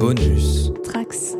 Bonus. Trax.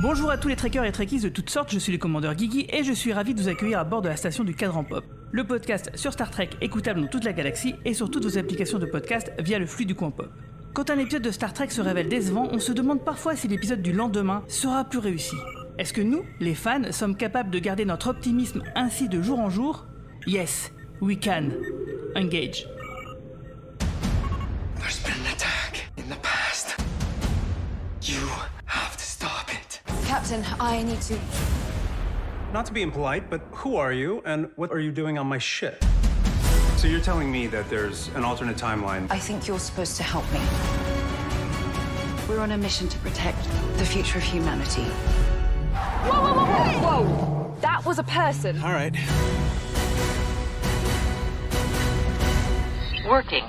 Bonjour à tous les trekkers et trekkies de toutes sortes, je suis le commandeur Guigui et je suis ravi de vous accueillir à bord de la station du Cadran Pop, le podcast sur Star Trek écoutable dans toute la galaxie et sur toutes vos applications de podcast via le flux du coin pop. Quand un épisode de Star Trek se révèle décevant, on se demande parfois si l'épisode du lendemain sera plus réussi. Est-ce que nous, les fans, sommes capables de garder notre optimisme ainsi de jour en jour? Yes, we can. Engage. There's been an attack in the past. You have to stop it. Captain, I need to. Not to be impolite, but who are you and what are you doing on my ship? So you're telling me that there's an alternate timeline. I think you're supposed to help me. We're on a mission to protect the future of humanity. Whoa, whoa, whoa, whoa! Whoa! That was a person. All right. Working.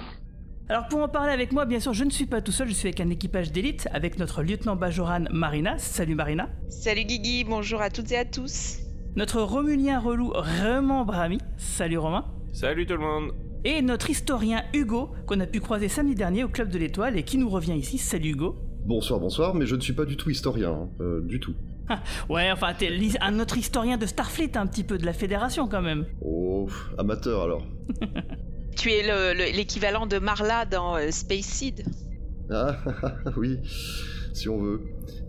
Alors pour en parler avec moi, bien sûr, je ne suis pas tout seul, je suis avec un équipage d'élite, avec notre lieutenant Bajoran Marina. Salut Marina. Salut Guigui, bonjour à toutes et à tous. Notre Romulien relou Roman Brami. Salut Romain. Salut tout le monde Et notre historien Hugo, qu'on a pu croiser samedi dernier au Club de l'Étoile et qui nous revient ici. Salut Hugo. Bonsoir, bonsoir, mais je ne suis pas du tout historien, hein, euh, du tout. Ouais, enfin, t'es un autre historien de Starfleet, un petit peu de la Fédération quand même. Oh, amateur alors. Tu es le- le- l'équivalent de Marla dans euh, Space Seed. Ah, oui, si on veut.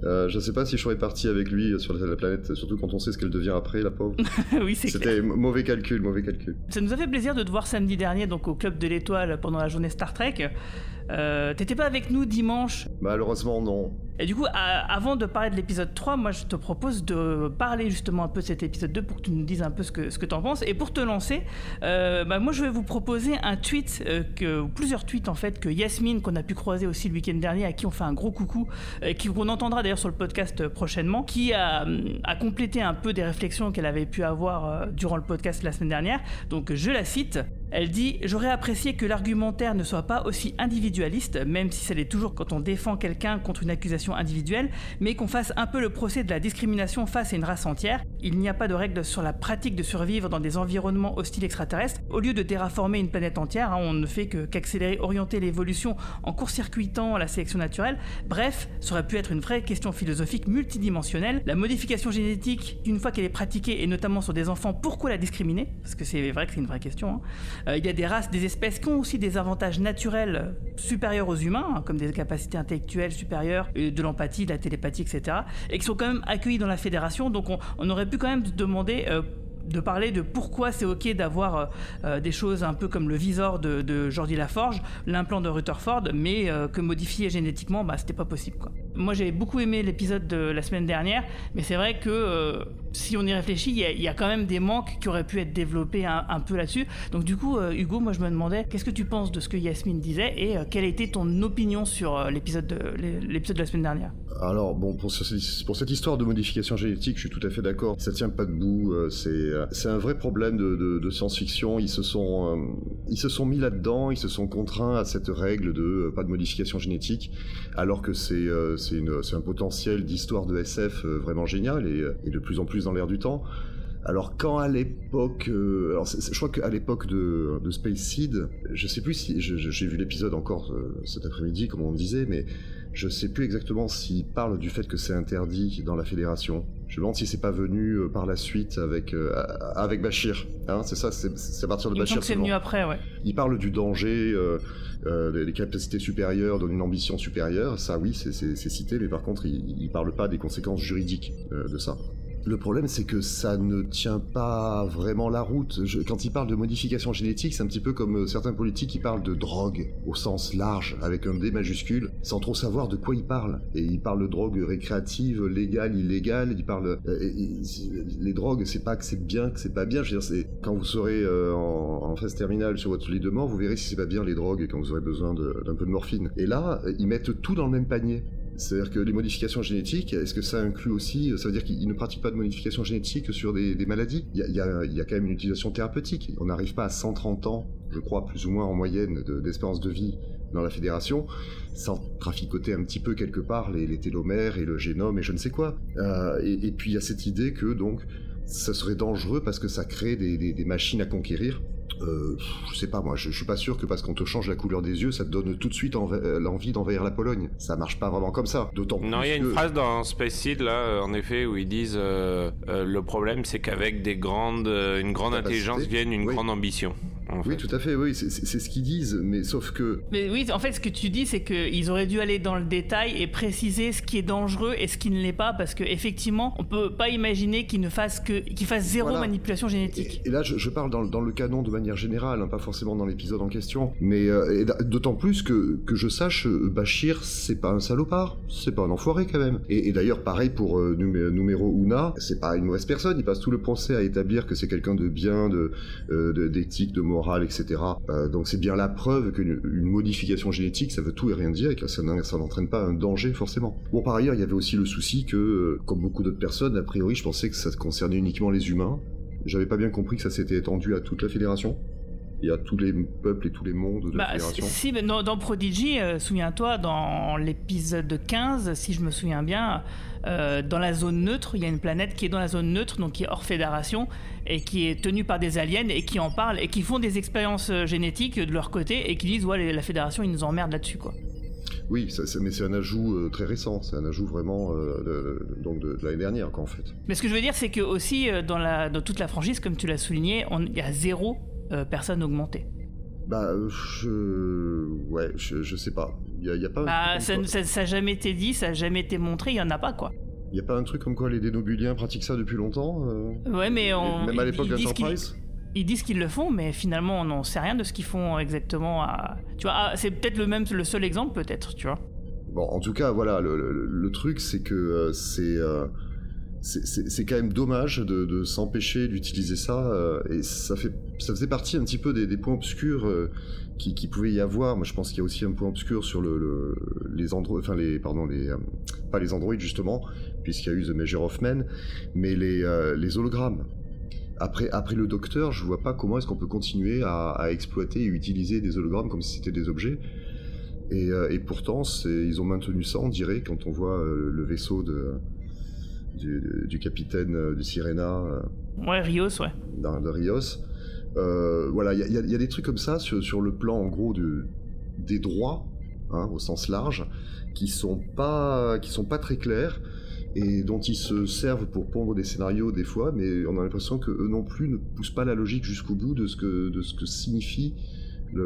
Euh, je sais pas si je serais parti avec lui sur la, la planète, surtout quand on sait ce qu'elle devient après, la pauvre. oui, c'est clair. C'était mauvais calcul, mauvais calcul. Ça nous a fait plaisir de te voir samedi dernier, donc au Club de l'Étoile pendant la journée Star Trek. Euh, T'étais pas avec nous dimanche? Malheureusement, non. Et du coup, à- avant de parler de l'épisode 3, moi je te propose de parler justement un peu de cet épisode 2 pour que tu nous dises un peu ce que, ce que t'en penses. Et pour te lancer, euh, bah, moi je vais vous proposer un tweet, euh, que, plusieurs tweets en fait, que Yasmine, qu'on a pu croiser aussi le week-end dernier, à qui on fait un gros coucou, qu'on entendra d'ailleurs sur le podcast euh, prochainement, qui a, hum, a complété un peu des réflexions qu'elle avait pu avoir euh, durant le podcast la semaine dernière. Donc je la cite. Elle dit J'aurais apprécié que l'argumentaire ne soit pas aussi individualiste, même si ça l'est toujours quand on défend quelqu'un contre une accusation individuelle, mais qu'on fasse un peu le procès de la discrimination face à une race entière. Il n'y a pas de règles sur la pratique de survivre dans des environnements hostiles extraterrestres. Au lieu de terraformer une planète entière, hein, on ne fait que- qu'accélérer, orienter l'évolution en court-circuitant la sélection naturelle. Bref, ça aurait pu être une vraie question philosophique multidimensionnelle. La modification génétique, une fois qu'elle est pratiquée, et notamment sur des enfants, pourquoi la discriminer? Parce que c'est vrai que c'est une vraie question. hein. Euh, il y a des races, des espèces qui ont aussi des avantages naturels euh, supérieurs aux humains, hein, comme des capacités intellectuelles supérieures, euh, de l'empathie, de la télépathie, etc. Et qui sont quand même accueillis dans la fédération. Donc on, on aurait pu quand même demander... de parler de pourquoi c'est ok d'avoir euh, euh, des choses un peu comme le visor de, Jordi Laforge, l'implant de Rutherford, mais euh, que modifier génétiquement, bah, c'était pas possible. Moi j'ai beaucoup aimé l'épisode de la semaine dernière, mais c'est vrai que si on y réfléchit, il y, a- quand même des manques qui auraient pu être développés un, peu là-dessus. Donc du coup, Hugo, moi je me demandais, qu'est-ce que tu penses de ce que Yasmine disait et quelle été ton opinion sur l'épisode de, l'épisode de la semaine dernière? Alors, bon, pour, ce- pour cette histoire de modification génétique, je suis tout à fait d'accord. Ça tient pas debout. C'est c'est un vrai problème de, science-fiction. Ils se sont euh, ils se sont mis là-dedans. Ils se sont contraints à cette règle de euh, pas de modification génétique, alors que c'est euh, c'est un potentiel d'histoire de SF euh, vraiment génial et, euh, de plus en plus dans l'air du temps. Alors quand à l'époque, euh, alors je crois qu'à l'époque de, Space Seed, je sais plus si j'ai vu l'épisode encore euh, cet après-midi, comme on disait, mais je sais plus exactement s'il parle du fait que c'est interdit dans la fédération. Je me demande si c'est pas venu euh, par la suite avec euh, avec Bachir. Hein, c'est ça, c'est c'est à partir de Il Bachir. c'est venu après, ouais. Il parle du danger, euh, des capacités supérieures, d'une ambition supérieure. Ça, oui, c'est c'est- c'est cité, mais par contre, il, il parle pas des conséquences juridiques de ça. Le problème, c'est que ça ne tient pas vraiment la route. Quand il parle de modification génétique, c'est un petit peu comme euh, certains politiques qui parlent de drogue au sens large, avec un D majuscule, sans trop savoir de quoi ils parlent. Et ils parlent de drogue récréative, légale, illégale. Ils parlent euh, les drogues, c'est pas que c'est bien, que c'est pas bien. Quand vous serez euh, en, en phase terminale sur votre lit de mort, vous verrez si c'est pas bien les drogues et quand vous aurez besoin d'un peu de morphine. Et là, ils mettent tout dans le même panier. C'est-à-dire que les modifications génétiques, est-ce que ça inclut aussi, ça veut dire qu'ils ne pratiquent pas de modifications génétiques sur des, maladies? Il y, a, quand même une utilisation thérapeutique. On n'arrive pas à 130 ans, je crois, plus ou moins en moyenne de- d'espérance de, vie dans la fédération, sans traficoter un petit peu quelque part les, télomères et le génome et je ne sais quoi. Euh, et, puis il y a cette idée que donc ça serait dangereux parce que ça crée des machines à conquérir. Euh, je sais pas moi, je, je suis pas sûr que parce qu'on te change la couleur des yeux, ça te donne tout de suite euh, l'envie d'envahir la Pologne. Ça marche pas vraiment comme ça. D'autant Non, il y a une phrase dans Space Seed là, euh, en effet, où ils disent euh, euh, le problème, c'est qu'avec des grandes, une grande Capacité, intelligence vienne une oui. grande ambition. En Oui, tout à fait, oui, c'est- ce qu'ils disent, mais sauf que Mais oui, en fait, ce que tu dis, c'est qu'ils auraient dû aller dans le détail et préciser ce qui est dangereux et ce qui ne l'est pas, parce qu'effectivement, on peut pas imaginer qu'ils ne fassent que, qu'ils fassent zéro Voilà. manipulation génétique. Et, et là, je, je parle dans, le- dans le canon de manière générale, hein, pas forcément dans l'épisode en question. Mais euh, d'autant plus que, que je sache, euh, Bachir, c'est pas un salopard, c'est pas un enfoiré quand même. Et, et d'ailleurs, pareil pour euh, numé- numéro Una, c'est pas une mauvaise personne. Il passe tout le procès à établir que c'est quelqu'un de bien, de euh, de- d'éthique, de, morale, etc. Euh, donc c'est bien la preuve qu'une une modification génétique, ça veut tout et rien dire et que ça n'entraîne pas un danger forcément. Bon, par ailleurs, il y avait aussi le souci que, euh, comme beaucoup d'autres personnes, a priori, je pensais que ça concernait uniquement les humains. J'avais pas bien compris que ça s'était étendu à toute la fédération et à tous les peuples et tous les mondes de la Bah, fédération. si, mais dans, dans Prodigy, euh, souviens-toi, dans l'épisode 15, si je me souviens bien, euh, dans la zone neutre, il y a une planète qui est dans la zone neutre, donc qui est hors fédération, et qui est tenue par des aliens, et qui en parlent, et qui font des expériences euh, génétiques de leur côté, et qui disent, ouais, la fédération, ils nous emmerdent là-dessus, quoi. Oui, ça- mais c'est un ajout euh, très récent, c'est un ajout vraiment euh, de, donc de, de l'année dernière, quoi, en fait. Mais ce que je veux dire, c'est que aussi, euh, dans, la, dans toute la franchise, comme tu l'as souligné, il y a zéro euh, personne augmentée. Bah, je... Ouais, je, je sais pas. Il y a, y a pas un Bah, ça quoi- n'a jamais été dit, ça n'a jamais été montré, il y en a pas, quoi. il y a pas un truc comme quoi les dénobuliens pratiquent ça depuis longtemps euh? Ouais, mais on. Même à l'époque d'Enterprise Ils disent qu'ils le font, mais finalement, on n'en sait rien de ce qu'ils font exactement. À... Tu vois, c'est peut-être le même, le seul exemple, peut-être, tu vois. Bon, en tout cas, voilà, le, le- le truc, c'est que euh, c'est euh, c'est- quand même dommage de, s'empêcher d'utiliser ça, euh, et ça fait ça faisait partie un petit peu des, points obscurs euh, qui, pouvait y avoir. Moi, je pense qu'il y a aussi un point obscur sur le, le- les androïdes, enfin les pardon les euh, pas les androïdes justement, puisqu'il y a eu The Measure of Men, mais les euh, les hologrammes. Après, après le docteur, je vois pas comment est-ce qu'on peut continuer à, exploiter et utiliser des hologrammes comme si c'était des objets. Et, et pourtant, ils ont maintenu ça, on dirait, quand on voit le vaisseau de, du, du capitaine euh, du Sirena euh, Ouais, Rios, ouais. dans- de Rios. Euh, voilà, il y a, y y des trucs comme ça sur, sur le plan, en gros, de, des droits, hein, au sens large, qui sont pas, qui sont pas très clairs et dont ils se servent pour pondre des scénarios des fois, mais on a l'impression que eux non plus ne poussent pas la logique jusqu'au bout de ce que, de ce que signifie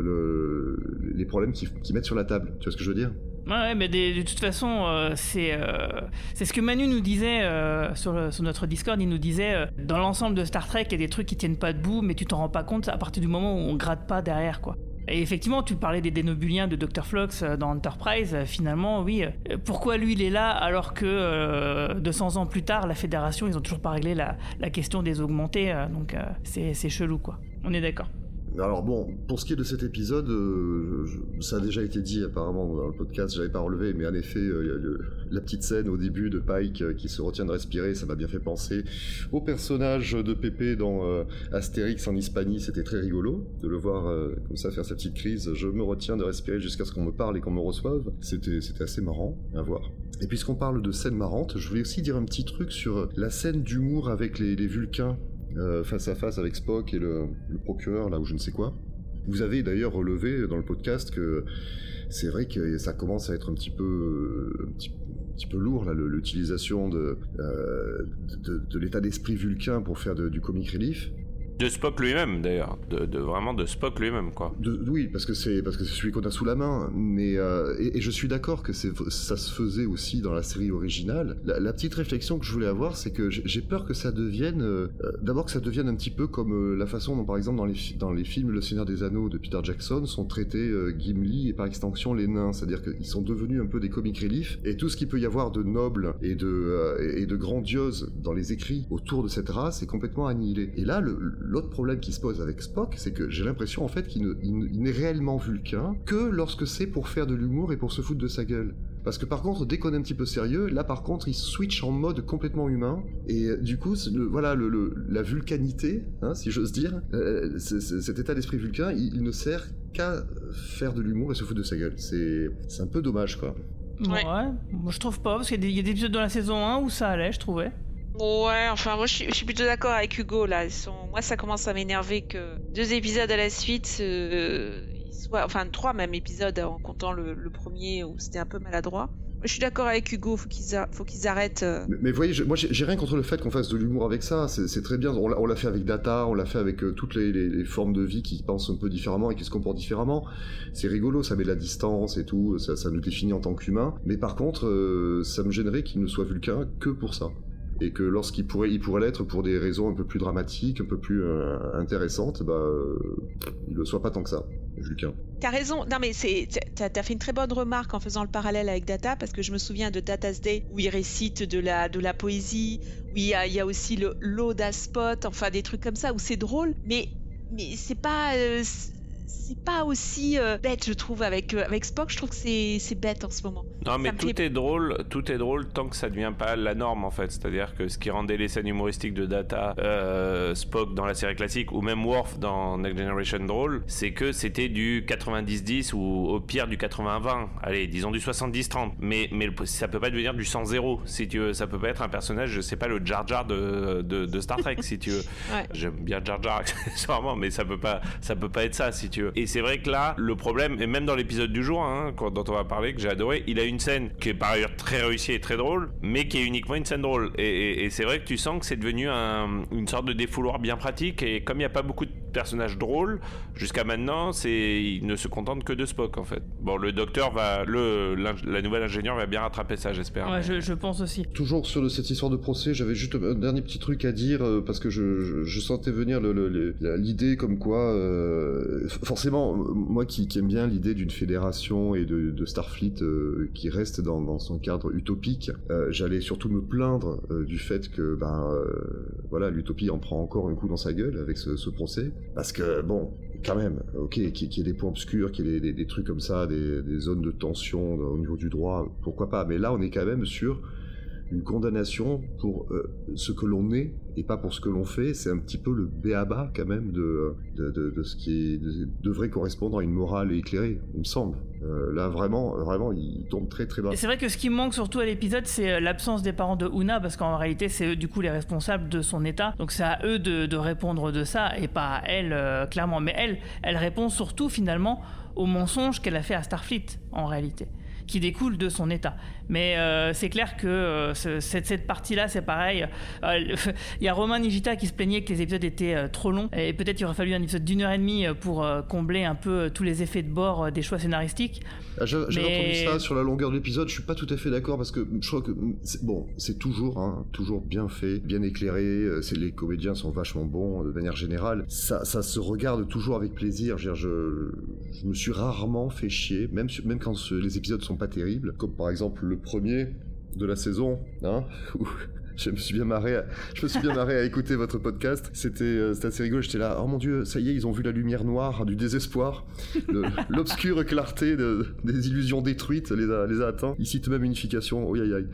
le, le- les problèmes qu'ils mettent sur la table. Tu vois ce que je veux dire? Ouais, mais de toute façon, euh, c'est euh, c'est ce que Manu nous disait euh, sur, sur notre Discord. Il nous disait dans l'ensemble de Star Trek, il y a des trucs qui tiennent pas debout, mais tu t'en rends pas compte à partir du moment où on gratte pas derrière, quoi. Et effectivement, tu parlais des dénobuliens de Dr. Euh, dans Enterprise. Finalement, oui. Pourquoi lui, il est là alors que euh, 200 ans plus tard, la Fédération, ils ont toujours pas réglé la, la question des augmentés. donc, c'est chelou, quoi. On est d'accord. Alors bon, pour ce qui est de cet épisode, euh, ça a déjà été dit apparemment dans le podcast, j'avais pas relevé, mais en effet, euh, la petite scène au début de Pike euh, qui se retient de respirer, ça m'a bien fait penser au personnage de Pépé dans Astérix en Hispanie, c'était très rigolo de le voir comme ça faire sa petite crise, je me retiens de respirer jusqu'à ce qu'on me parle et qu'on me reçoive, c'était assez marrant à voir. Et puisqu'on parle de scènes marrantes, je voulais aussi dire un petit truc sur la scène d'humour avec les Vulcains euh, face à face avec Spock et le, procureur, là où je ne sais quoi. Vous avez d'ailleurs relevé dans le podcast que c'est vrai que ça commence à être un petit peu, euh, un petit, peu lourd là, l'utilisation de, euh, de, de l'état d'esprit vulcain pour faire de- du comic relief. De Spock lui-même, d'ailleurs. De, vraiment de Spock lui-même, quoi. Oui, parce que c'est parce que c'est celui qu'on a sous la main. Mais euh, et, je suis d'accord que ça se faisait aussi dans la série originale. La, petite réflexion que je voulais avoir, c'est que j'ai peur que ça devienne euh, euh, d'abord que ça devienne un petit peu comme la façon dont, par exemple, dans les dans les films Le Seigneur des Anneaux de Peter Jackson sont traités Gimli et par extension les nains. C'est-à-dire qu'ils sont devenus un peu des comic relief et tout ce qu'il peut y avoir de noble et de et de grandiose dans les écrits autour de cette race est complètement annihilé. Et là, le- l'autre problème qui se pose avec Spock, c'est que j'ai l'impression en fait qu'il ne- il ne- il n'est réellement vulcain que lorsque c'est pour faire de l'humour et pour se foutre de sa gueule. Parce que par contre, dès qu'on est un petit peu sérieux, là par contre, il switch en mode complètement humain. Et euh, du coup, le- voilà, le, le- la vulcanité, hein, si j'ose dire, euh, cet état d'esprit vulcain, il, il ne sert qu'à faire de l'humour et se foutre de sa gueule. C'est un peu dommage, quoi. Ouais. Ouais. Moi, je trouve pas, parce qu'il y a des- il y a des épisodes dans la saison 1 où ça allait, je trouvais. Ouais, enfin moi je suis, plutôt d'accord avec Hugo là. Moi ça commence à m'énerver que deux épisodes à la suite, euh, soient... enfin trois même épisodes en comptant le, premier où c'était un peu maladroit. Je suis d'accord avec Hugo, faut qu'ils faut qu'ils arrêtent. euh. Mais, mais voyez, moi j'ai rien contre le fait qu'on fasse de l'humour avec ça, c'est très bien. On l'a fait avec Data, on l'a fait avec euh, toutes les, formes de vie qui pensent un peu différemment et qui se comportent différemment. C'est rigolo, ça met de la distance et tout, ça, ça nous définit en tant qu'humains. Mais par contre, ça me gênerait qu'il ne soit vulcain que pour ça. Et que lorsqu'il pourrait, il pourrait l'être pour des raisons un peu plus dramatiques, un peu plus euh, intéressantes, bah, euh, il le soit pas tant que ça, Vulcain. T'as raison. Non mais c'est, t'as, t'as fait une très bonne remarque en faisant le parallèle avec Data parce que je me souviens de Data's Day où il récite de la de la poésie, où il y a, aussi le l'ode à spot, enfin des trucs comme ça où c'est drôle, mais mais c'est pas euh, c'est pas aussi euh, bête je trouve avec euh, avec Spock. Je trouve que c'est c'est bête en ce moment. Non, mais tout est drôle, tout est drôle tant que ça devient pas la norme en fait. C'est-à-dire que ce qui rendait les scènes humoristiques de Data, euh, Spock dans la série classique ou même Worf dans Next Generation drôle, c'est que c'était du 90-10 ou au pire du 80-20. Allez, disons du 70-30. Mais mais ça peut pas devenir du 100-0 si tu veux. Ça peut pas être un personnage, je sais pas le Jar Jar de, de, de Star Trek si tu veux. Ouais. J'aime bien Jar Jar accessoirement, mais ça peut pas, ça peut pas être ça si Et c'est vrai que là, le problème, et même dans l'épisode du jour, hein, dont on va parler, que j'ai adoré, il a une scène qui est par ailleurs très réussie et très drôle, mais qui est uniquement une scène drôle. Et, c'est vrai que tu sens que c'est devenu un- une sorte de défouloir bien pratique. Et comme il n'y a pas beaucoup de personnages drôles, jusqu'à maintenant, c'est, il ne se contente que de Spock en fait. Bon, le docteur va, le, la nouvelle ingénieure va bien rattraper ça, j'espère. Ouais, je, je pense aussi. Toujours sur le- cette histoire de procès, j'avais juste un dernier petit truc à dire euh, parce que je, je, je sentais venir le- le- le- la- l'idée comme quoi, euh, forcément, euh, moi qui, qui aime bien l'idée d'une fédération et de, de Starfleet euh, qui reste dans, dans son cadre utopique, euh, j'allais surtout me plaindre euh, du fait que, ben, euh, voilà, l'utopie en prend encore un coup dans sa gueule avec ce, ce procès, parce que bon. Quand même, ok, qu'il y ait des points obscurs, qu'il y ait des trucs comme ça, des, des zones de tension au niveau du droit, pourquoi pas. Mais là, on est quand même sur une condamnation pour euh, ce que l'on est et pas pour ce que l'on fait. C'est un petit peu le béaba quand même de, de, ce qui devrait correspondre à une morale éclairée, il me semble. Euh, là, vraiment, vraiment, il tombe très très bas. C'est vrai que ce qui manque surtout à l'épisode, c'est euh, l'absence des parents de Una, parce qu'en réalité, c'est eux du coup les responsables de son état. Donc c'est à eux de, répondre de ça, et pas à elle, clairement. Mais elle, elle répond surtout finalement aux mensonges qu'elle a fait à Starfleet, en réalité qui découle de son état. Mais euh, c'est clair que euh, ce- cette, cette partie-là, c'est pareil. Euh, Il y a Romain Nigita qui se plaignait que les épisodes étaient trop longs. Et peut-être il aurait fallu un épisode d'une heure et demie pour combler un peu tous les effets de bord des choix scénaristiques. Ah, Mais- entendu ça sur la longueur de l'épisode, je suis pas tout à fait d'accord parce que je crois que bon, c'est toujours hein, toujours bien fait, bien éclairé, les comédiens sont vachement bons de manière générale. Ça, ça se regarde toujours avec plaisir. Je, me suis rarement fait chier, même quand ce- les épisodes sont pas terribles, comme par exemple le premier de la saison, hein, où je me suis bien marré, à, je me suis bien marré à écouter votre podcast. C'était euh, assez rigolo. J'étais là, oh mon dieu, ça y est, ils ont vu la lumière noire du désespoir, l'obscure clarté de- des illusions détruites les a, les a atteints. Ils citent même unification. Oh aïe aïe,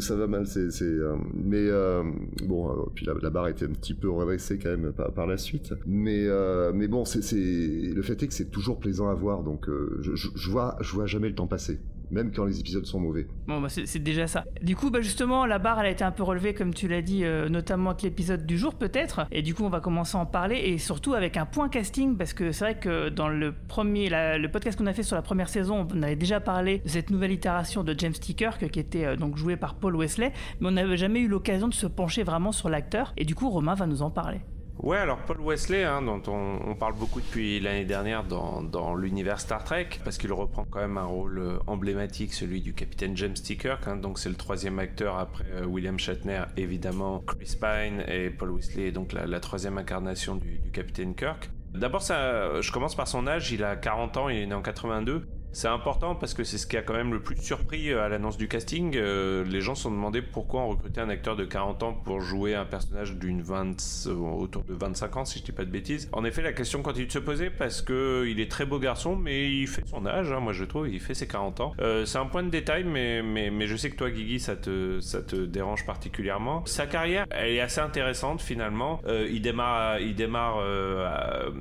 ça va mal. C'est euh, mais euh, bon, euh, puis la, la barre était un petit peu redressée quand même par, la suite. Mais mais bon, c'est le fait est que c'est toujours plaisant à voir. Donc je vois je vois jamais le temps passer, même quand les épisodes sont mauvais. Bon, bah, c'est déjà ça. Du coup, bah, justement, la barre, elle a été un peu relevée, comme tu l'as dit, euh, notamment avec l'épisode du jour, peut-être. Et du coup, on va commencer à en parler, et surtout avec un point casting, parce que c'est vrai que dans le premier, le podcast qu'on a fait sur la première saison, on avait déjà parlé de cette nouvelle itération de James T. Kirk, qui était euh, donc joué par Paul Wesley, mais on n'avait jamais eu l'occasion de se pencher vraiment sur l'acteur. Et du coup, Romain va nous en parler. Ouais, alors Paul Wesley, hein, dont on, parle beaucoup depuis l'année dernière dans, dans l'univers Star Trek, parce qu'il reprend quand même un rôle euh, emblématique, celui du capitaine James T. Kirk. hein, donc c'est le troisième acteur après euh, William Shatner, évidemment, Chris Pine et Paul Wesley, donc la, troisième incarnation du, du capitaine Kirk. D'abord, je commence par son âge. Il a 40 ans, il est né en 82. C'est important parce que c'est ce qui a quand même le plus surpris euh, à l'annonce du casting. Euh, les gens se sont demandé pourquoi on recrutait un acteur de 40 ans pour jouer un personnage d'une 20, euh, autour de 25 ans, si je dis pas de bêtises. En effet, la question continue de se poser parce que il est très beau garçon, mais il fait son âge, hein, moi je trouve, il fait ses 40 ans. C'est un point de détail, mais, mais, je sais que toi, Guigui, ça te, ça te dérange particulièrement. Sa carrière, elle est assez intéressante finalement. Il démarre, il démarre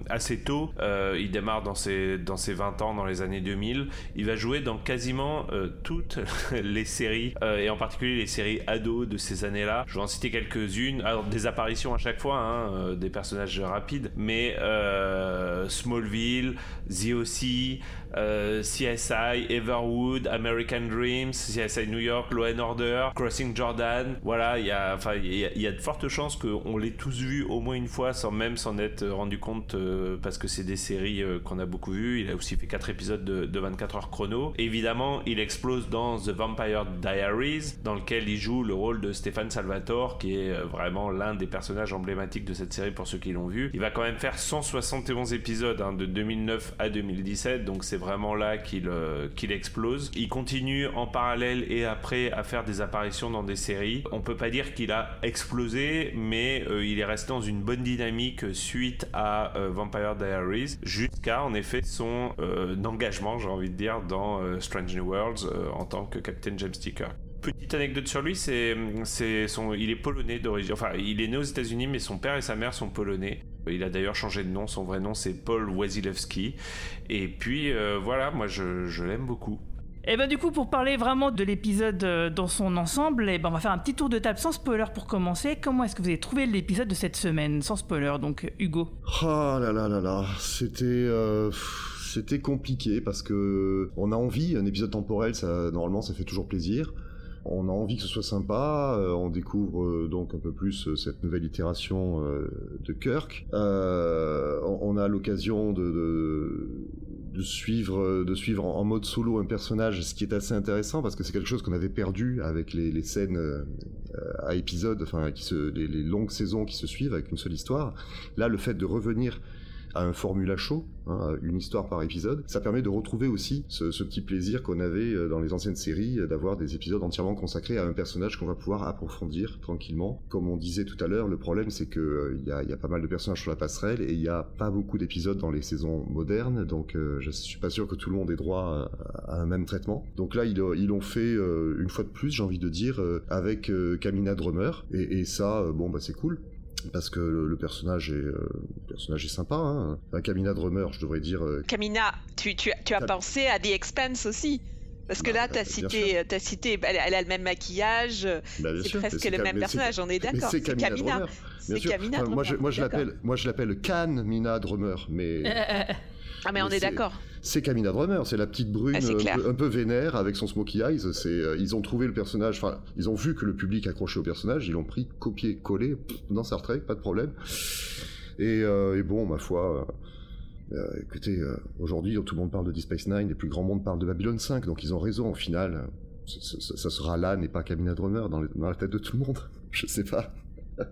assez tôt. Il démarre dans ses, dans ses 20 ans, dans les années 2000. Il va jouer dans quasiment euh, toutes les séries, euh, et en particulier les séries ados de ces années-là. Je vais en citer quelques-unes. Alors, des apparitions à chaque fois, hein, euh, des personnages rapides, mais Smallville, The O.C., CSI, Everwood, American Dreams, CSI New York, Law and Order, Crossing Jordan. Voilà, il y a, enfin, il y, a, de fortes chances qu'on l'ait tous vu au moins une fois sans même s'en être rendu compte parce que c'est des séries qu'on a beaucoup vues. Il a aussi fait 4 épisodes de, de 24 heures chrono. Évidemment, il explose dans The Vampire Diaries, dans lequel il joue le rôle de Stéphane Salvatore, qui est euh, vraiment l'un des personnages emblématiques de cette série pour ceux qui l'ont vu. Il va quand même faire 171 épisodes hein, de 2009 à 2017, donc c'est vraiment là qu'il euh, qu'il explose. Il continue en parallèle et après à faire des apparitions dans des séries. On peut pas dire qu'il a explosé, mais euh, il est resté dans une bonne dynamique suite à Vampire Diaries, jusqu'à en effet son engagement, j'ai envie de dire, dans Strange New Worlds en tant que Captain James Sticker. Petite anecdote sur lui, c'est, c'est son, il est polonais d'origine. Enfin, il est né aux États-Unis, mais son père et sa mère sont polonais. Il a d'ailleurs changé de nom. Son vrai nom, c'est Paul Wasilewski. Et puis, euh, voilà, moi, je, je l'aime beaucoup. Et ben du coup, pour parler vraiment de l'épisode euh, dans son ensemble, et ben on va faire un petit tour de table sans spoiler pour commencer. Comment est-ce que vous avez trouvé l'épisode de cette semaine, sans spoiler, donc Hugo Oh là là là là, c'était... Euh, c'était compliqué parce que on a envie, un épisode temporel, ça, normalement, ça fait toujours plaisir. On a envie que ce soit sympa, euh, on découvre euh, donc un peu plus euh, cette nouvelle itération de Kirk. on, a l'occasion de, suivre, de suivre en, mode solo un personnage, ce qui est assez intéressant parce que c'est quelque chose qu'on avait perdu avec les, scènes à épisodes, enfin les longues saisons qui se suivent avec une seule histoire. Là, le fait de revenir à un formula chaud, hein, une histoire par épisode. Ça permet de retrouver aussi ce, petit plaisir qu'on avait euh, dans les anciennes séries, euh, d'avoir des épisodes entièrement consacrés à un personnage qu'on va pouvoir approfondir tranquillement. Comme on disait tout à l'heure, le problème c'est que euh, il y, a, pas mal de personnages sur la passerelle et il n'y a pas beaucoup d'épisodes dans les saisons modernes, donc je suis pas sûr que tout le monde ait droit à, un même traitement. Donc là, ils l'ont fait une fois de plus, j'ai envie de dire, avec Kamina Drummer, et, et ça, bon bah c'est cool parce que le, personnage est euh, personnage est sympa hein. Kamina Drummer je devrais dire euh, Kamina tu, tu, tu as pensé à The Expanse aussi parce que bah, là, tu as cité, as cité elle, a le même maquillage, bah, c'est presque le même personnage, on est d'accord. C'est Kamina. Kamina. moi, je, moi, je l'appelle, moi, je l'appelle Mina Drummer, mais. ah, mais on est d'accord c'est Kamina Drummer, c'est la petite brune ah, un, peu, vénère avec son smokey eyes. C'est, euh, ils ont trouvé le personnage, enfin, ils ont vu que le public accrochait au personnage, ils l'ont pris, copié, collé dans Star Trek, pas de problème. Et, euh, bon, ma foi. Euh, écoutez, aujourd'hui, tout le monde parle de Deep Space Nine, les plus grands mondes parlent de Babylon 5, donc ils ont raison au final. Ça, sera là, n'est pas Kamina Drummer dans, la tête de tout le monde. Je sais pas.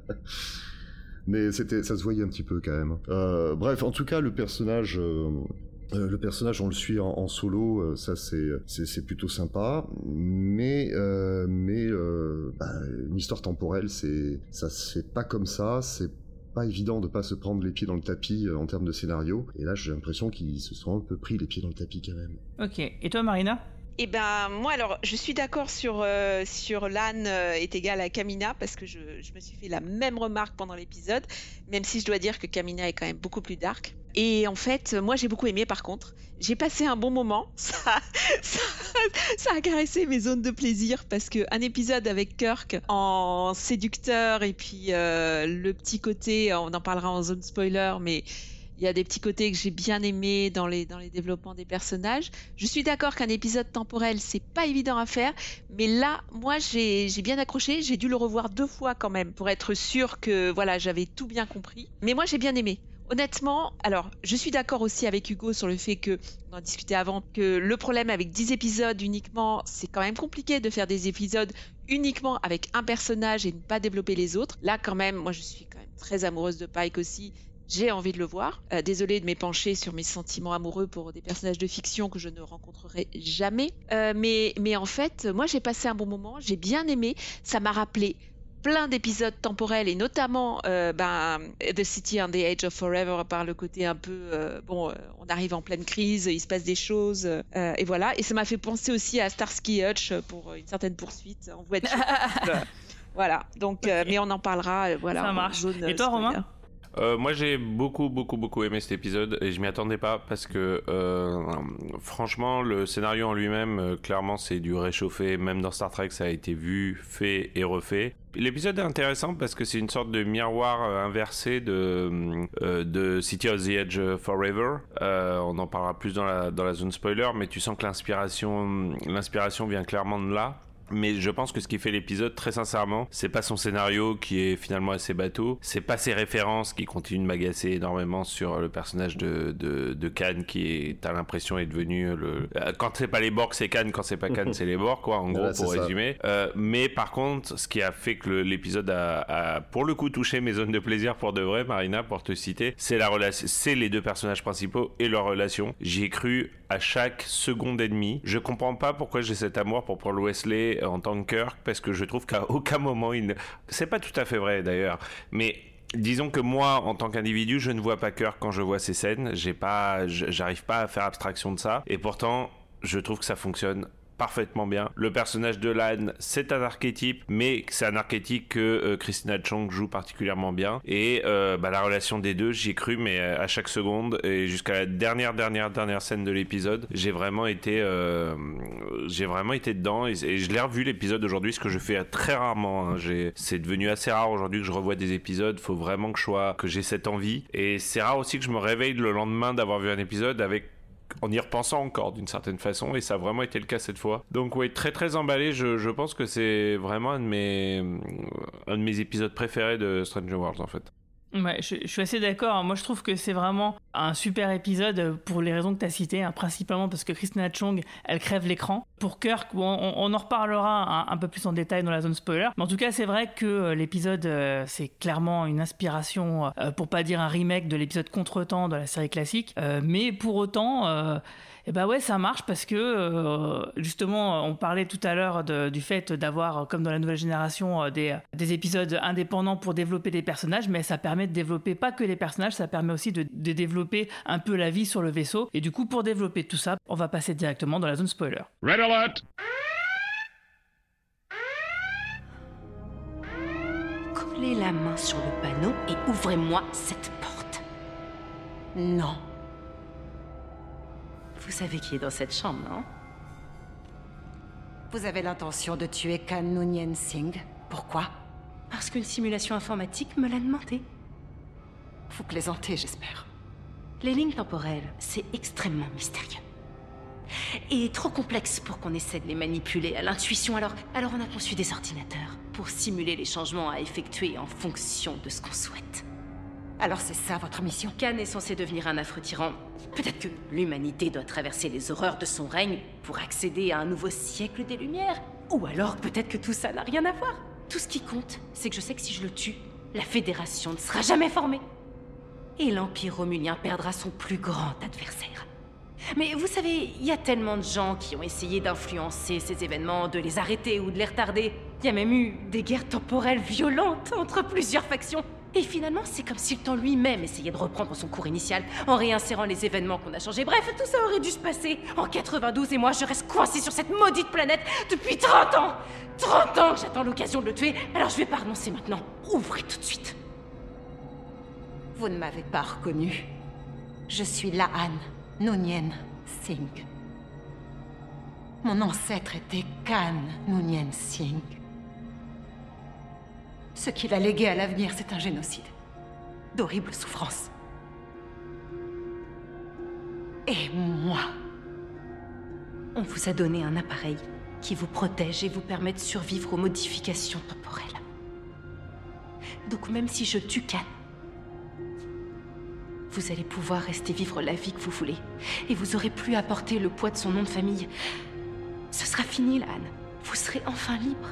Mais c'était, ça se voyait un petit peu quand même. bref, en tout cas, le personnage, euh, le personnage, on le suit en, solo, euh, ça c'est c'est plutôt sympa, mais euh, mais bah, une histoire temporelle, c'est ça se fait pas comme ça, c'est pas évident de pas se prendre les pieds dans le tapis en termes de scénario. Et là, j'ai l'impression qu'ils se sont un peu pris les pieds dans le tapis quand même. Ok. Et toi, Marina? Eh ben moi alors je suis d'accord sur sur l'âne est égal à Kamina parce que je, je, me suis fait la même remarque pendant l'épisode même si je dois dire que Kamina est quand même beaucoup plus dark et en fait, moi j'ai beaucoup aimé par contre. J'ai passé un bon moment. Ça, ça, a caressé mes zones de plaisir parce que un épisode avec Kirk en séducteur et puis euh, le petit côté, on en parlera en zone spoiler, mais il y a des petits côtés que j'ai bien aimés dans les, développements des personnages. Je suis d'accord qu'un épisode temporel, c'est pas évident à faire, mais là, moi, j'ai bien accroché. J'ai dû le revoir deux fois quand même pour être sûr que voilà, j'avais tout bien compris. Mais moi, j'ai bien aimé. Honnêtement, alors je suis d'accord aussi avec Hugo sur le fait que, on en discutait avant, que le problème avec 10 épisodes uniquement, c'est quand même compliqué de faire des épisodes uniquement avec un personnage et ne pas développer les autres. Là quand même, moi je suis quand même très amoureuse de Pike aussi. J'ai envie de le voir. Euh, désolée de m'épancher sur mes sentiments amoureux pour des personnages de fiction que je ne rencontrerai jamais. Euh, mais, mais en fait, moi j'ai passé un bon moment, j'ai bien aimé. Ça m'a rappelé plein d'épisodes temporels et notamment euh, ben, The City and the Age of Forever par le côté un peu euh, bon euh, on arrive en pleine crise il se passe des choses et voilà. Et ça m'a fait penser aussi à Starsky Hutch pour une certaine poursuite en voiture. Voilà. Donc mais on en parlera voilà ça marche. et toi Romain? Euh, moi j'ai beaucoup beaucoup beaucoup aimé cet épisode et je m'y attendais pas parce que euh, franchement le scénario en lui-même euh, clairement c'est du réchauffé même dans Star Trek ça a été vu fait et refait L'épisode est intéressant parce que c'est une sorte de miroir inversé de, de City of the Edge Forever. On en parlera plus dans la, dans la zone spoiler, mais tu sens que l'inspiration vient clairement de là. Mais je pense que ce qui fait l'épisode, très sincèrement, c'est pas son scénario qui est finalement assez bateau, c'est pas ses références qui continuent de m'agacer énormément sur le personnage de, de, de Khan qui est, t'as l'impression, est devenu le. Euh, Quand c'est pas les Borg, c'est Khan, quand c'est pas Khan, c'est les Borg, quoi, en gros, c'est pour résumer. Euh, mais par contre, ce qui a fait que l'épisode a, a, pour le coup, touché mes zones de plaisir pour de vrai, Marina, pour te citer, c'est la relation, c'est les deux personnages principaux et leur relation. J'y ai cru à chaque seconde et demie. Je comprends pas pourquoi j'ai cet amour pour Paul Wesley en tant que Kirk, parce que je trouve qu'à aucun moment il ne... C'est pas tout à fait vrai d'ailleurs, mais disons que moi, en tant qu'individu, je ne vois pas Kirk quand je vois ces scènes. J'ai pas, j'arrive pas à faire abstraction de ça, et pourtant, je trouve que ça fonctionne parfaitement bien. Le personnage de Lan, c'est un archétype, mais c'est un archétype que euh, Christina Chong joue particulièrement bien. Et euh, bah, la relation des deux, j'y ai cru, mais euh, à chaque seconde et jusqu'à la dernière, dernière, dernière scène de l'épisode, j'ai vraiment été, euh, j'ai vraiment été dedans et, je l'ai revu l'épisode aujourd'hui, ce que je fais très rarement. hein. C'est devenu assez rare aujourd'hui que je revois des épisodes. Faut vraiment que je sois, que j'ai cette envie. Et c'est rare aussi que je me réveille le lendemain d'avoir vu un épisode avec en y repensant encore d'une certaine façon et ça a vraiment été le cas cette fois. Donc oui très très emballé. Je, pense que c'est vraiment un de mes un de mes épisodes préférés de Stranger Worlds en fait Je, suis assez d'accord. Moi, je trouve que c'est vraiment un super épisode pour les raisons que tu as citées, hein, principalement parce que Christina Chong, elle crève l'écran. Pour Kirk, on, en reparlera un, un peu plus en détail dans la zone spoiler. Mais en tout cas, c'est vrai que euh, l'épisode, euh, c'est clairement une inspiration, euh, pour pas dire un remake de l'épisode Contretemps de la série classique. Euh, mais pour autant, et bah ouais, ça marche parce que euh, justement, on parlait tout à l'heure du fait d'avoir, comme dans la nouvelle génération, euh, des, des épisodes indépendants pour développer des personnages, mais ça permet de développer pas que les personnages, ça permet aussi de, de développer un peu la vie sur le vaisseau. Et du coup, pour développer tout ça, on va passer directement dans la zone spoiler. Red alert! Collez la main sur le panneau et ouvrez-moi cette porte. Non. Vous savez qui est dans cette chambre, non? Vous avez l'intention de tuer Khan Noonien Singh. Pourquoi? Parce qu'une simulation informatique me l'a demandé. Vous plaisantez, j'espère. Les lignes temporelles, c'est extrêmement mystérieux. Et trop complexe pour qu'on essaie de les manipuler à l'intuition, alors, alors on a conçu des ordinateurs pour simuler les changements à effectuer en fonction de ce qu'on souhaite. Alors c'est ça votre mission Khan est censé devenir un affreux tyran. Peut-être que l'humanité doit traverser les horreurs de son règne pour accéder à un nouveau siècle des Lumières. Ou alors peut-être que tout ça n'a rien à voir. Tout ce qui compte, c'est que je sais que si je le tue, la Fédération ne sera jamais formée. Et l'Empire romulien perdra son plus grand adversaire. Mais vous savez, il y a tellement de gens qui ont essayé d'influencer ces événements, de les arrêter ou de les retarder. Il y a même eu des guerres temporelles violentes entre plusieurs factions. Et finalement, c'est comme si le temps lui-même essayait de reprendre son cours initial en réinsérant les événements qu'on a changés. Bref, tout ça aurait dû se passer en 92 et moi je reste coincé sur cette maudite planète depuis 30 ans 30 ans que j'attends l'occasion de le tuer, alors je vais pas renoncer maintenant. Ouvrez tout de suite. Vous ne m'avez pas reconnu. Je suis Laan Noonien Singh. Mon ancêtre était Khan Noonien Singh. Ce qu'il a légué à l'avenir, c'est un génocide. D'horribles souffrances. Et moi, On vous a donné un appareil qui vous protège et vous permet de survivre aux modifications temporelles. Donc même si je tue Khan, vous allez pouvoir rester vivre la vie que vous voulez. Et vous aurez plus à porter le poids de son nom de famille. Ce sera fini, Lan. Vous serez enfin libre.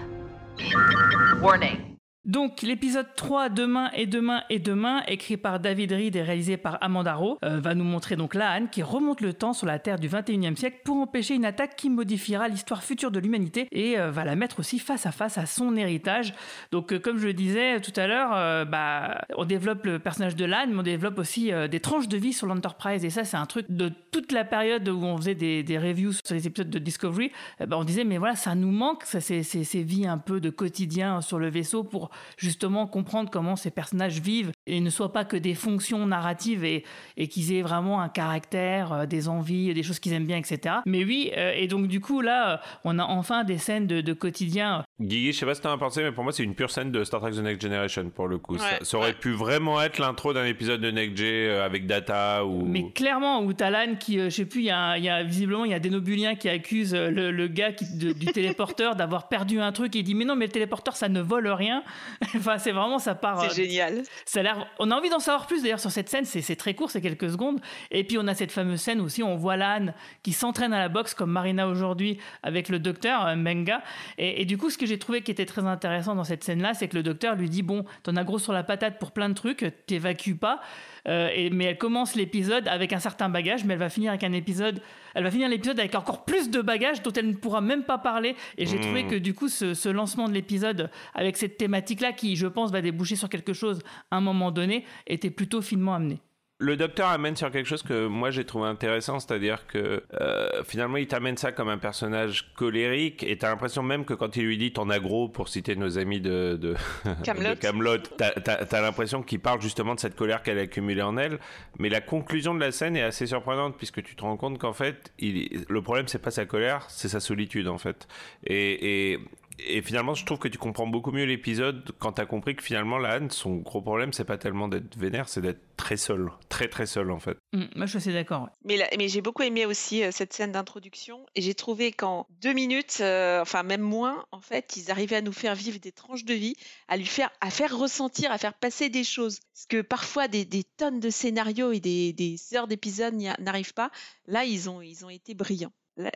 Warning. Donc l'épisode 3, Demain et demain et demain, écrit par David Reed et réalisé par Amanda Rowe, euh, va nous montrer donc Laan qui remonte le temps sur la Terre du 21e siècle pour empêcher une attaque qui modifiera l'histoire future de l'humanité et euh, va la mettre aussi face à face à son héritage. Donc euh, comme je le disais tout à l'heure, bah, on développe le personnage de Laan, mais on développe aussi des tranches de vie sur l'Enterprise et ça c'est un truc de toute la période où on faisait des, reviews sur les épisodes de Discovery, ben, on disait mais voilà ça nous manque, ça, c'est- ces vies un peu de quotidien sur le vaisseau pour justement comprendre comment ces personnages vivent et ne soient pas que des fonctions narratives et, et qu'ils aient vraiment un caractère, euh, des envies, des choses qu'ils aiment bien, etc. Mais oui, euh, et donc du coup là, on a enfin des scènes de, quotidien. Guigui, je sais pas ce que t'en as pensé, mais pour moi c'est une pure scène de Star Trek The Next Generation pour le coup. ça, aurait pu vraiment être l'intro d'un épisode de Next G avec Data ou. Mais clairement, ou Talan qui, je sais plus, il y, a, visiblement il y a des Nobuliens qui accusent le, le gars qui, du téléporteur d'avoir perdu un truc et il dit mais non mais le téléporteur ça ne vole rien. enfin c'est vraiment ça part. C'est génial. Ça a l'air. On a envie d'en savoir plus d'ailleurs sur cette scène. C'est très court, c'est quelques secondes. Et puis on a cette fameuse scène aussi, on voit l'âne qui s'entraîne à la boxe comme Marina aujourd'hui avec le docteur euh, Menga. Et, du coup ce que j'ai trouvé qui était très intéressant dans cette scène là, c'est que le docteur lui dit bon t'en as gros sur la patate pour plein de trucs, t'évacues pas. Euh, et, mais elle commence l'épisode avec un certain bagage, mais elle va finir avec un épisode, elle va finir l'épisode avec encore plus de bagages dont elle ne pourra même pas parler. Et j'ai trouvé hmm. que du coup, ce, lancement de l'épisode avec cette thématique-là, qui je pense va déboucher sur quelque chose à un moment donné, était plutôt finement amené le docteur amène sur quelque chose que moi j'ai trouvé intéressant, c'est-à-dire que euh, finalement il t'amène ça comme un personnage colérique et t'as l'impression même que quand il lui dit ton agro pour citer nos amis de de Camelot, t'as l'impression qu'il parle justement de cette colère qu'elle a accumulée en elle. Mais la conclusion de la scène est assez surprenante puisque tu te rends compte qu'en fait il, le problème c'est pas sa colère, c'est sa solitude en fait. Et, et et finalement, je trouve que tu comprends beaucoup mieux l'épisode quand tu as compris que finalement, la Anne, son gros problème, c'est pas tellement d'être vénère, c'est d'être très seul. Très, très seul, en fait. Mmh, moi, je suis d'accord. Mais, mais j'ai beaucoup aimé aussi euh, cette scène d'introduction. Et j'ai trouvé qu'en deux minutes, euh, enfin, même moins, en fait, ils arrivaient à nous faire vivre des tranches de vie, à lui faire, à faire ressentir, à faire passer des choses. Parce que parfois, des, des tonnes de scénarios et des, des heures d'épisodes n'arrivent pas. Là, ils ont, ils ont été brillants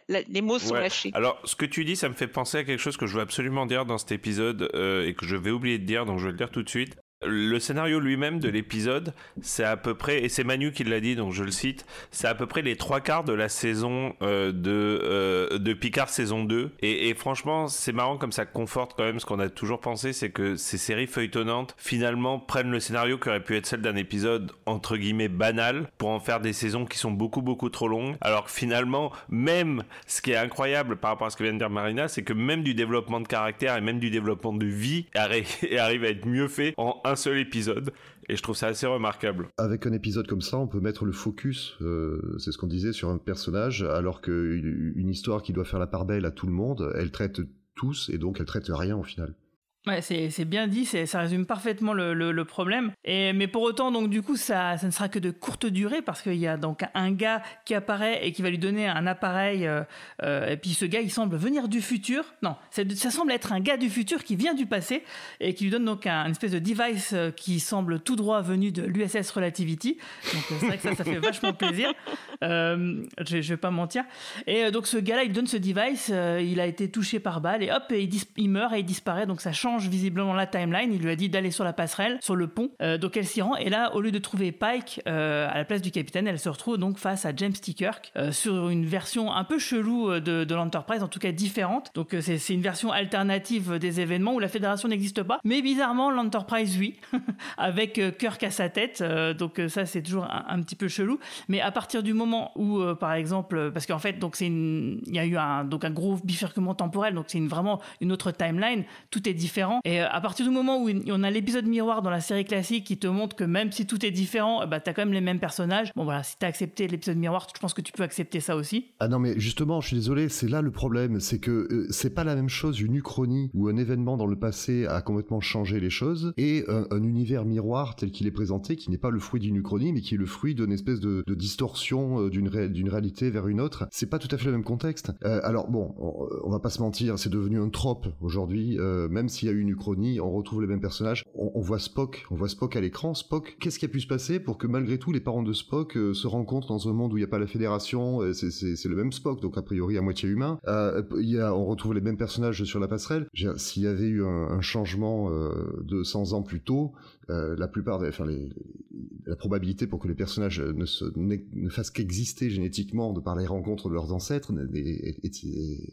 les mots sont lâchés. Alors, ce que tu dis, ça me fait penser à quelque chose que je veux absolument dire dans cet épisode euh, et que je vais oublier de dire, donc je vais le dire tout de suite le scénario lui-même de l'épisode, c'est à peu près, et c'est Manu qui l'a dit, donc je le cite, c'est à peu près les trois quarts de la saison euh, de, euh, de Picard saison 2. Et, franchement, c'est marrant comme ça conforte quand même ce qu'on a toujours pensé, c'est que ces séries feuilletonnantes, finalement, prennent le scénario qui aurait pu être celle d'un épisode, entre guillemets, banal, pour en faire des saisons qui sont beaucoup, beaucoup trop longues. Alors que finalement, même ce qui est incroyable par rapport à ce que vient de dire Marina, c'est que même du développement de caractère et même du développement de vie arrive à être mieux fait en un seul épisode et je trouve ça assez remarquable. Avec un épisode comme ça, on peut mettre le focus, euh, c'est ce qu'on disait, sur un personnage, alors qu'une histoire qui doit faire la part belle à tout le monde, elle traite tous et donc elle traite rien au final. Ouais, c'est bien dit, ça résume parfaitement le, problème. Mais pour autant, donc du coup, ça, ne sera que de courte durée parce qu'il y a donc un gars qui apparaît et qui va lui donner un appareil. Euh, euh, et puis ce gars, il semble venir du futur. Non, ça, semble être un gars du futur qui vient du passé et qui lui donne donc un, une espèce de device euh, qui semble tout droit venu de l'USS Relativity. Donc c'est vrai que ça, ça fait vachement plaisir. je, je vais pas mentir. Et donc ce gars-là, il donne ce device. il a été touché par balle et hop, il, il meurt et il disparaît. Donc ça change visiblement la timeline. Il lui a dit d'aller sur la passerelle, sur le pont. Euh, donc elle s'y rend. Et là, au lieu de trouver Pike euh, à la place du capitaine, elle se retrouve donc face à James T. Kirk euh, sur une version un peu chelou de, l'Enterprise, en tout cas différente. Donc c'est une version alternative des événements où la Fédération n'existe pas. Mais bizarrement, l'Enterprise, oui, avec Kirk à sa tête. donc ça, c'est toujours un, petit peu chelou. Mais à partir du moment où, par exemple, parce qu'en fait, donc c'est il y a eu un, donc un gros bifurquement temporel, donc c'est une, vraiment une autre timeline. Tout est différent et euh, à partir du moment où on a l'épisode miroir dans la série classique qui te montre que même si tout est différent, bah, tu as quand même les mêmes personnages. Bon voilà, si tu as accepté l'épisode miroir, je pense que tu peux accepter ça aussi. Ah non, mais justement, je suis désolé, c'est là le problème. C'est que euh, c'est pas la même chose une uchronie où un événement dans le passé a complètement changé les choses et un, univers miroir tel qu'il est présenté qui n'est pas le fruit d'une uchronie mais qui est le fruit d'une espèce de, distorsion euh, d'une réalité vers une autre. C'est pas tout à fait le même contexte. alors bon, on, va pas se mentir, c'est devenu un trope aujourd'hui, même s'il y a une uchronie, on retrouve les mêmes personnages. On, voit Spock, on voit Spock à l'écran. Spock, qu'est-ce qui a pu se passer pour que malgré tout les parents de Spock euh, se rencontrent dans un monde où il n'y a pas la Fédération euh, C'est le même Spock, donc a priori à moitié humain. Euh, y a, on retrouve les mêmes personnages sur la passerelle. S'il y avait eu un, changement de 100 ans plus tôt, la plupart, des, enfin les, la probabilité pour que les personnages ne, se, ne, fassent qu'exister génétiquement de par les rencontres de leurs ancêtres,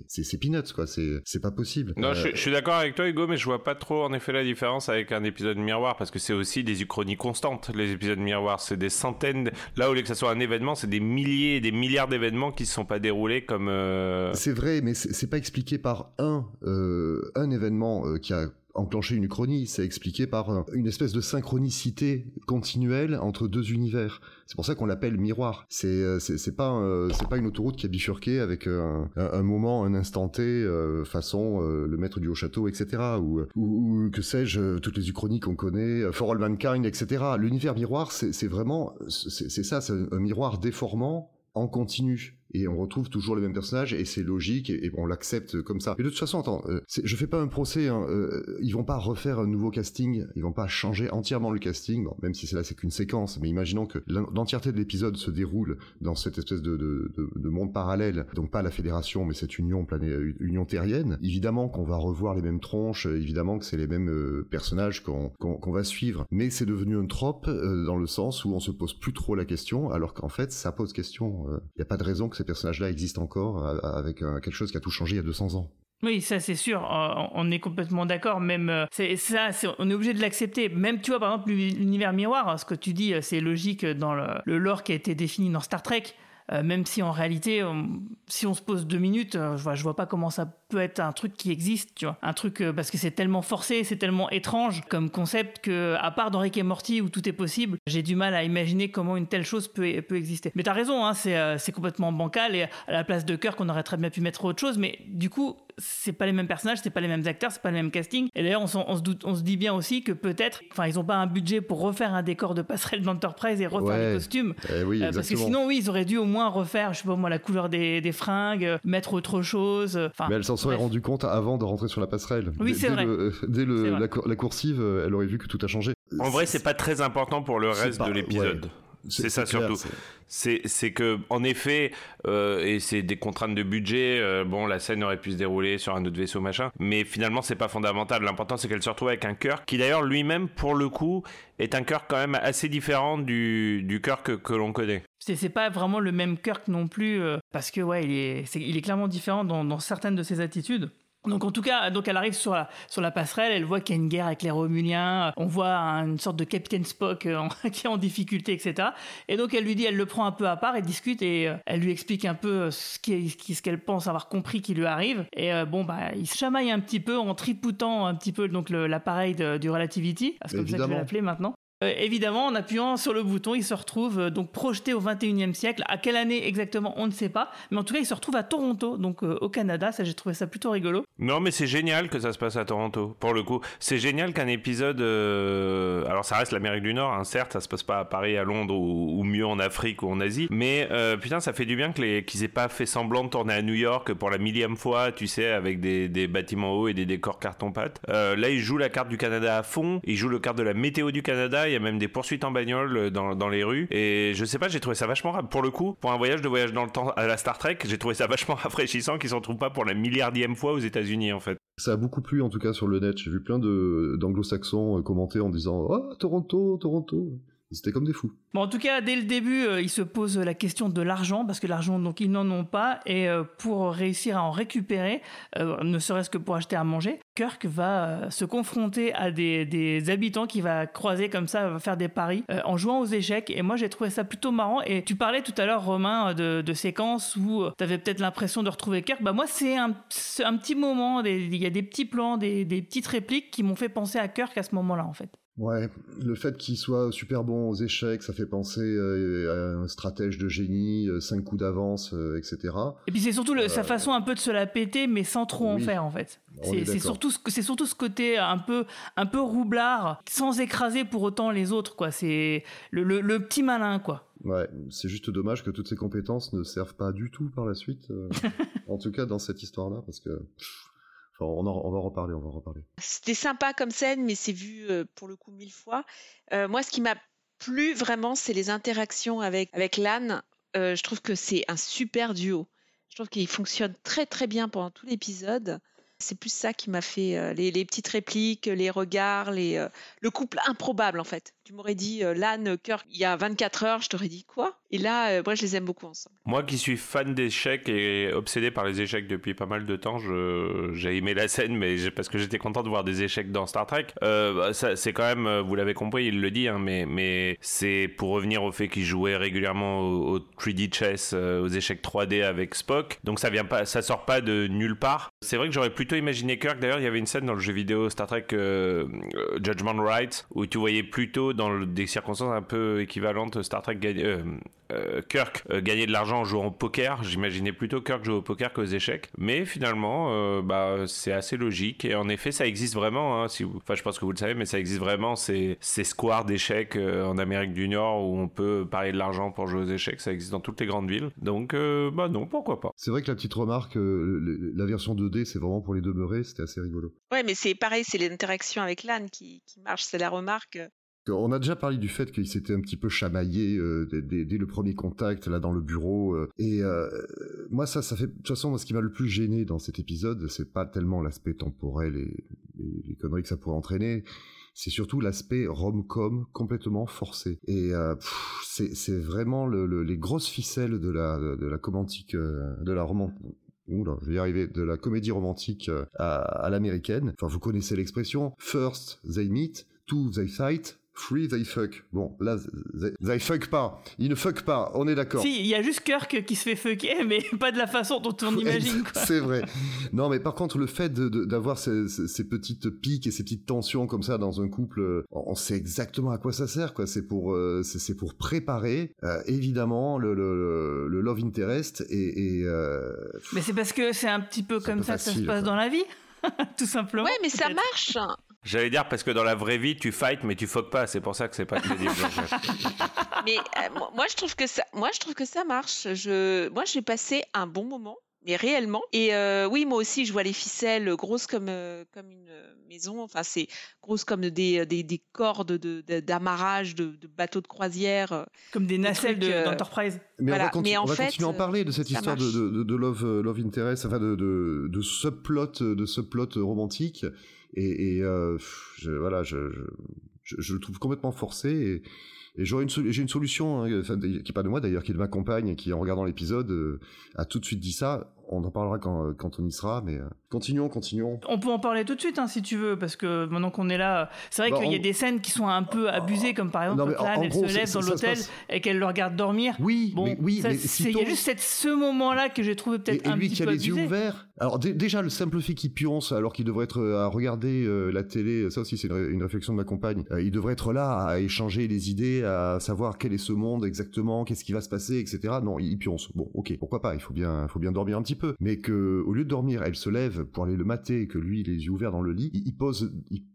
c'est peanuts quoi. C'est pas possible. Non, je, je suis d'accord avec toi Hugo, mais je pas trop en effet la différence avec un épisode miroir parce que c'est aussi des uchronies constantes les épisodes miroirs. C'est des centaines là où lieu que ça soit un événement c'est des milliers des milliards d'événements qui se sont pas déroulés comme euh, c'est vrai mais c'est pas expliqué par un euh, un événement euh, qui a enclencher une uchronie, c'est expliqué par euh, une espèce de synchronicité continuelle entre deux univers. C'est pour ça qu'on l'appelle miroir. C'est euh, c'est pas euh, c'est pas une autoroute qui a bifurqué avec un, moment, un instant T, façon le maître du haut château, etc. Ou, ou, que sais-je, toutes les uchronies qu'on connaît, For All Mankind, etc. L'univers miroir, c'est vraiment c'est ça, c'est un miroir déformant en continu et on retrouve toujours les mêmes personnages et c'est logique et, on l'accepte comme ça. Mais de toute façon, attends, euh, je fais pas un procès. Hein, euh, ils vont pas refaire un nouveau casting, ils vont pas changer entièrement le casting, même si c'est là c'est qu'une séquence. Mais imaginons que l'entièreté de l'épisode se déroule dans cette espèce de, de, de, monde parallèle, donc pas la fédération, mais cette union plané, euh, union terrienne. Évidemment qu'on va revoir les mêmes tronches, évidemment que c'est les mêmes euh, personnages qu'on qu'on va suivre. Mais c'est devenu un trope dans le sens où on se pose plus trop la question, alors qu'en fait ça pose question. Il n'y a pas de raison que ces personnages-là existent encore euh, avec quelque chose qui a tout changé il y a 200 ans. Oui, ça c'est sûr, euh, on est complètement d'accord. Même euh, c'est ça, on est obligé de l'accepter. Même tu vois par exemple l'univers miroir, ce que tu dis, c'est logique dans le, le, lore qui a été défini dans Star Trek. même si en réalité, si on se pose deux minutes, je vois, je vois pas comment ça peut être un truc qui existe, tu vois. Un truc euh, parce que c'est tellement forcé, c'est tellement étrange comme concept que, à part dans Rick et Morty où tout est possible, j'ai du mal à imaginer comment une telle chose peut, peut exister. Mais t'as raison, hein, c'est, euh, complètement bancal et à la place de Kirk, on aurait très bien pu mettre autre chose, mais du coup, c'est pas les mêmes personnages, c'est pas les mêmes acteurs, c'est pas le même casting. Et d'ailleurs, on, se doute, on se dit bien aussi que peut-être, enfin, ils ont pas un budget pour refaire un décor de passerelle d'Enterprise et refaire les costumes. Eh oui, euh, parce que sinon, oui, ils auraient dû au moins refaire, je sais pas moi, la couleur des, des fringues, mettre autre chose. Enfin, serait rendu compte avant de rentrer sur la passerelle. Oui, c'est vrai. dès le, la, coursive, euh, elle aurait vu que tout a changé. En vrai, c'est pas très important pour le reste de l'épisode. C'est ça surtout. C'est que, en effet, euh, et c'est des contraintes de budget, euh, bon, la scène aurait pu se dérouler sur un autre vaisseau, machin, mais finalement, c'est pas fondamental. L'important, c'est qu'elle se retrouve avec un cœur qui, d'ailleurs, lui-même, pour le coup, est un cœur quand même assez différent du, du cœur que, que l'on connaît. C'est pas vraiment le même Kirk non plus, parce que, ouais, il est, il est clairement différent dans, dans certaines de ses attitudes. Donc en tout cas, donc elle arrive sur la, sur la passerelle, elle voit qu'il y a une guerre avec les Romuliens, on voit une sorte de Capitaine Spock euh, qui est en difficulté, etc. Et donc elle lui dit, elle le prend un peu à part, et discute et euh, elle lui explique un peu ce qu'elle pense avoir compris qui lui arrive. Et euh, bon, bah, il se chamaille un petit peu en tripoutant un petit peu donc l'appareil du Relativity, parce que comme ça que je vais l'appeler maintenant. Euh, évidemment, en appuyant sur le bouton, il se retrouve euh, donc projeté au 21e siècle. À quelle année exactement, on ne sait pas. Mais en tout cas, il se retrouve à Toronto, donc euh, au Canada. Ça, j'ai trouvé ça plutôt rigolo. Non, mais c'est génial que ça se passe à Toronto, pour le coup. C'est génial qu'un épisode. Alors, ça reste l'Amérique du Nord, hein, certes, ça se passe pas à Paris, à Londres ou, mieux en Afrique ou en Asie. Mais putain, ça fait du bien qu'ils aient pas fait semblant de tourner à New York pour la millième fois, tu sais, avec des, des bâtiments hauts et des décors carton-pâte. là, ils jouent la carte du Canada à fond. Ils jouent le carte de la météo du Canada. Il y a même des poursuites en bagnole euh, dans, les rues. Et je sais pas, j'ai trouvé ça vachement rare. Pour le coup, pour un voyage de voyage dans le temps à la Star Trek, j'ai trouvé ça vachement rafraîchissant qu'ils s'en retrouvent pas pour la milliardième fois aux États-Unis en fait. Ça a beaucoup plu en tout cas sur le net. J'ai vu plein d'anglo-saxons euh, commenter en disant Ah, Toronto, Toronto. C'était comme des fous. Bon, en tout cas, dès le début, euh, ils se posent la question de l'argent, parce que l'argent, donc, ils n'en ont pas, et euh, pour réussir à en récupérer, euh, ne serait-ce que pour acheter à manger, Kirk va se confronter à des, habitants qui va croiser comme ça, va faire des paris en jouant aux échecs, et moi, j'ai trouvé ça plutôt marrant. Et tu parlais tout à l'heure, Romain, de, séquences où tu avais peut-être l'impression de retrouver Kirk. Bah, moi, c'est un, petit moment, il y a des petits plans, des petites répliques qui m'ont fait penser à Kirk à ce moment-là, en fait. Ouais, le fait qu'il soit super bon aux échecs, ça fait penser euh, à un stratège de génie, euh, cinq coups d'avance, euh, etc. Et puis c'est surtout sa façon un peu de se la péter, mais sans trop en faire en fait. C'est surtout, ce côté un peu, un peu roublard, sans écraser pour autant les autres, quoi. C'est le, le, petit malin, quoi. Ouais, c'est juste dommage que toutes ces compétences ne servent pas du tout par la suite. en tout cas, dans cette histoire-là, parce que on, va en reparler, on va en reparler. C'était sympa comme scène, mais c'est vu euh, pour le coup mille fois. Euh, moi, ce qui m'a plu vraiment, c'est les interactions avec, avec Lan. Euh, je trouve que c'est un super duo. Je trouve qu'il fonctionne très très bien pendant tout l'épisode. C'est plus ça qui m'a fait les, petites répliques, les regards, les, le couple improbable en fait. Tu m'aurais dit Lan, Kirk, il y a 24 heures, je t'aurais dit quoi? Et là, euh, moi, je les aime beaucoup ensemble. Moi qui suis fan d'échecs et obsédé par les échecs depuis pas mal de temps, j'ai aimé la scène, mais parce que j'étais content de voir des échecs dans Star Trek. Euh, bah, c'est quand même, euh, vous l'avez compris, il le dit, hein, mais, c'est pour revenir au fait qu'il jouait régulièrement au, au 3D chess, euh, aux échecs 3D avec Spock. Donc ça vient sort pas de nulle part. C'est vrai que j'aurais plutôt imaginé Kirk. D'ailleurs, il y avait une scène dans le jeu vidéo Star Trek euh, euh, Judgment Right où tu voyais plutôt dans le- des circonstances un peu équivalentes Star Trek euh, euh, Kirk euh, gagner de l'argent en jouant au poker. J'imaginais plutôt Kirk jouer au poker qu'aux échecs. Mais finalement, euh, bah, c'est assez logique. Et en effet, ça existe vraiment. hein, si vous... Enfin, je pense que vous le savez, mais ça existe vraiment. Ces, ces squares d'échecs euh, en Amérique du Nord où on peut parier de l'argent pour jouer aux échecs. Ça existe dans toutes les grandes villes. Donc, euh, bah non, pourquoi pas. C'est vrai que la petite remarque, euh, la version 2D, c'est vraiment pour les demeurer, c'était assez rigolo. Ouais, mais c'est pareil, c'est l'interaction avec l'âne qui, qui marche, c'est la remarque. On a déjà parlé du fait qu'il s'était un petit peu chamaillé euh, dès, le premier contact là dans le bureau. euh, et euh, moi, ça, ça fait de toute façon, moi, ce qui m'a le plus gêné dans cet épisode, c'est pas tellement l'aspect temporel et, les conneries que ça pourrait entraîner. C'est surtout l'aspect rom-com complètement forcé. Et euh, c'est vraiment le- le- les grosses ficelles de la de la je vais y arriver, de la comédie romantique à, à l'américaine. Enfin, vous connaissez l'expression. First, they meet. Two, they fight. Three, they fuck. Bon, là, they, they fuck pas. Ils ne fuck pas, on est d'accord. Si, il y a juste Kirk qui se fait fucker, mais pas de la façon dont on imagine. C'est vrai. Non, mais par contre, le fait de- de- d'avoir ces, ces- ces petites piques et ces petites tensions comme ça dans un couple, euh, on sait exactement à quoi ça sert. quoi. C'est pour, euh, c'est pour préparer, euh, évidemment, le, le, le love interest et, et, euh, Mais c'est parce que c'est un petit peu comme ça que ça se passe quoi. dans la vie, tout simplement. Ouais, mais ça marche. J'allais dire parce que dans la vraie vie, tu fights, mais tu fuck pas. C'est pour ça que c'est pas crédible. mais euh, moi, je trouve que ça, moi, je trouve que ça marche. Je, moi, j'ai passé un bon moment. Mais réellement. Et euh, oui, moi aussi, je vois les ficelles grosses comme, euh, comme une maison. Enfin, c'est grosses comme des, des, des cordes de- de- d'amarrage de, de bateaux de croisière. Comme des nacelles de- d'Enterprise. Mais Voilà, on va, conti- mais en on va fait, continuer à en parler de cette histoire de, de, de love, love interest, enfin de, de, de subplot, de subplot romantique. Et, euh, voilà, je, le trouve complètement forcé. Et, j'ai une solution, hein, qui est pas de moi d'ailleurs, qui est de ma compagne, qui en regardant l'épisode euh, a tout de suite dit ça. On en parlera quand, euh, quand on y sera, mais euh, continuons, continuons. On peut en parler tout de suite hein, si tu veux, parce que maintenant qu'on est là, c'est vrai Bah, qu'il y a des scènes qui sont un peu abusées, comme par exemple Non, quand elle gros, se lève dans l'hôtel et qu'elle le regarde dormir. Oui, Bon, mais, oui, mais c'est- il y a juste cette- ce moment-là que j'ai trouvé Et, peut-être et un lui petit qui a peu les yeux ouverts. Alors dé- déjà le simple fait qu'il pionce alors qu'il devrait être euh, à regarder euh, la télé, ça aussi c'est une, ré- une réflexion de ma compagne. Euh, il devrait être là à échanger les idées, à savoir quel est ce monde exactement, qu'est-ce qui va se passer, etc. Non, il pionce. Bon, ok, pourquoi pas. Il faut bien, faut bien dormir un petit peu. Mais que au lieu de dormir, elle se lève pour aller le mater, que lui les yeux ouverts dans le lit, il, il pose,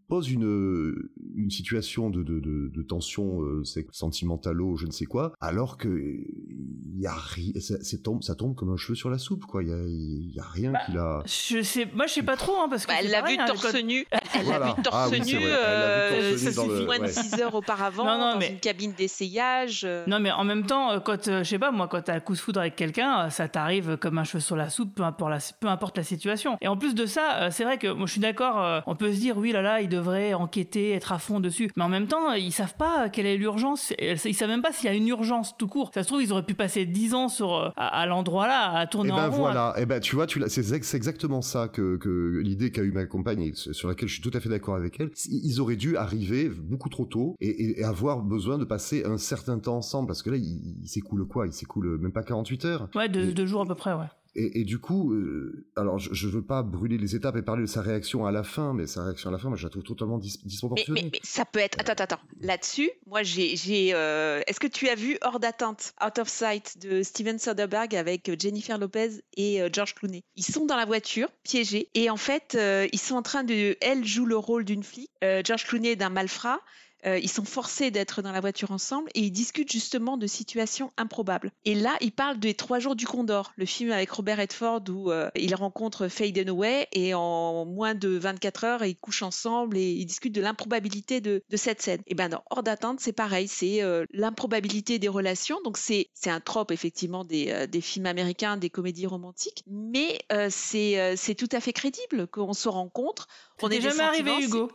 pose une une situation de de, de, de tension euh, c'est sentimentalo, je ne sais quoi, alors que il y a rien, ça, tombe, ça tombe comme un cheveu sur la soupe, quoi. Il y a, il y a rien Bah, qui l'a. Je sais, moi je sais pas trop, hein, parce que Bah, elle l'a vu hein, torse quand- nu. Elle l'a Voilà. vu torse Ah nu. euh, ça suffit moins de ouais. 6 heures auparavant Non, non, dans mais- une cabine d'essayage. euh. Non, mais en même temps, euh, quand, euh, je sais pas, moi, quand t'as un coup de foudre avec quelqu'un, euh, ça t'arrive comme un cheveu sur la soupe, peu importe la, peu importe la situation. Et en plus de ça, euh, c'est vrai que moi, je suis d'accord, euh, on peut se dire, oui, là, là, ils devraient enquêter, être à fond dessus. Mais en même temps, ils savent pas quelle est l'urgence. Ils savent même pas s'il y a une urgence tout court. Ça se trouve, ils auraient pu passer 10 ans sur, euh, à, à l'endroit là, à Et tourner ben en rond. voilà, et ben tu vois, tu c'est ex- c'est exactement ça que, que l'idée qu'a eu ma compagne sur laquelle je suis tout à fait d'accord avec elle. Ils auraient dû arriver beaucoup trop tôt et, et- et avoir besoin de passer un certain temps ensemble parce que là, il, il s'écoule quoi? Il s'écoule même pas 48 heures. Ouais, deux, deux jours à peu près, ouais. Et, et du coup, euh, alors je, je veux pas brûler les étapes et parler de sa réaction à la fin, mais sa réaction à la fin, moi je la trouve totalement dis- disproportionnée. mais, mais ça peut être. Attends, attends, attends. Là-dessus, moi, j'ai. j'ai, euh, Est-ce que tu as vu Hors d'atteinte, Out of Sight de Steven Soderbergh avec euh, Jennifer Lopez et George Clooney? Ils sont dans la voiture, piégés, et en fait, euh, ils sont en train de. Elle joue le rôle d'une flic, George Clooney d'un malfrat. Euh, ils sont forcés d'être dans la voiture ensemble et ils discutent justement de situations improbables. Et là, ils parlent des Trois jours du Condor, le film avec Robert Redford où euh, ils rencontrent Faye Dunaway et en moins de 24 heures, ils couchent ensemble et ils discutent de l'improbabilité de, de cette scène. Et ben dans Hors d'atteinte, c'est pareil, c'est euh, l'improbabilité des relations. Donc c'est c'est un trope effectivement des, euh, des films américains, des comédies romantiques, mais c'est c'est tout à fait crédible qu'on se rencontre. On est jamais arrivé, Hugo.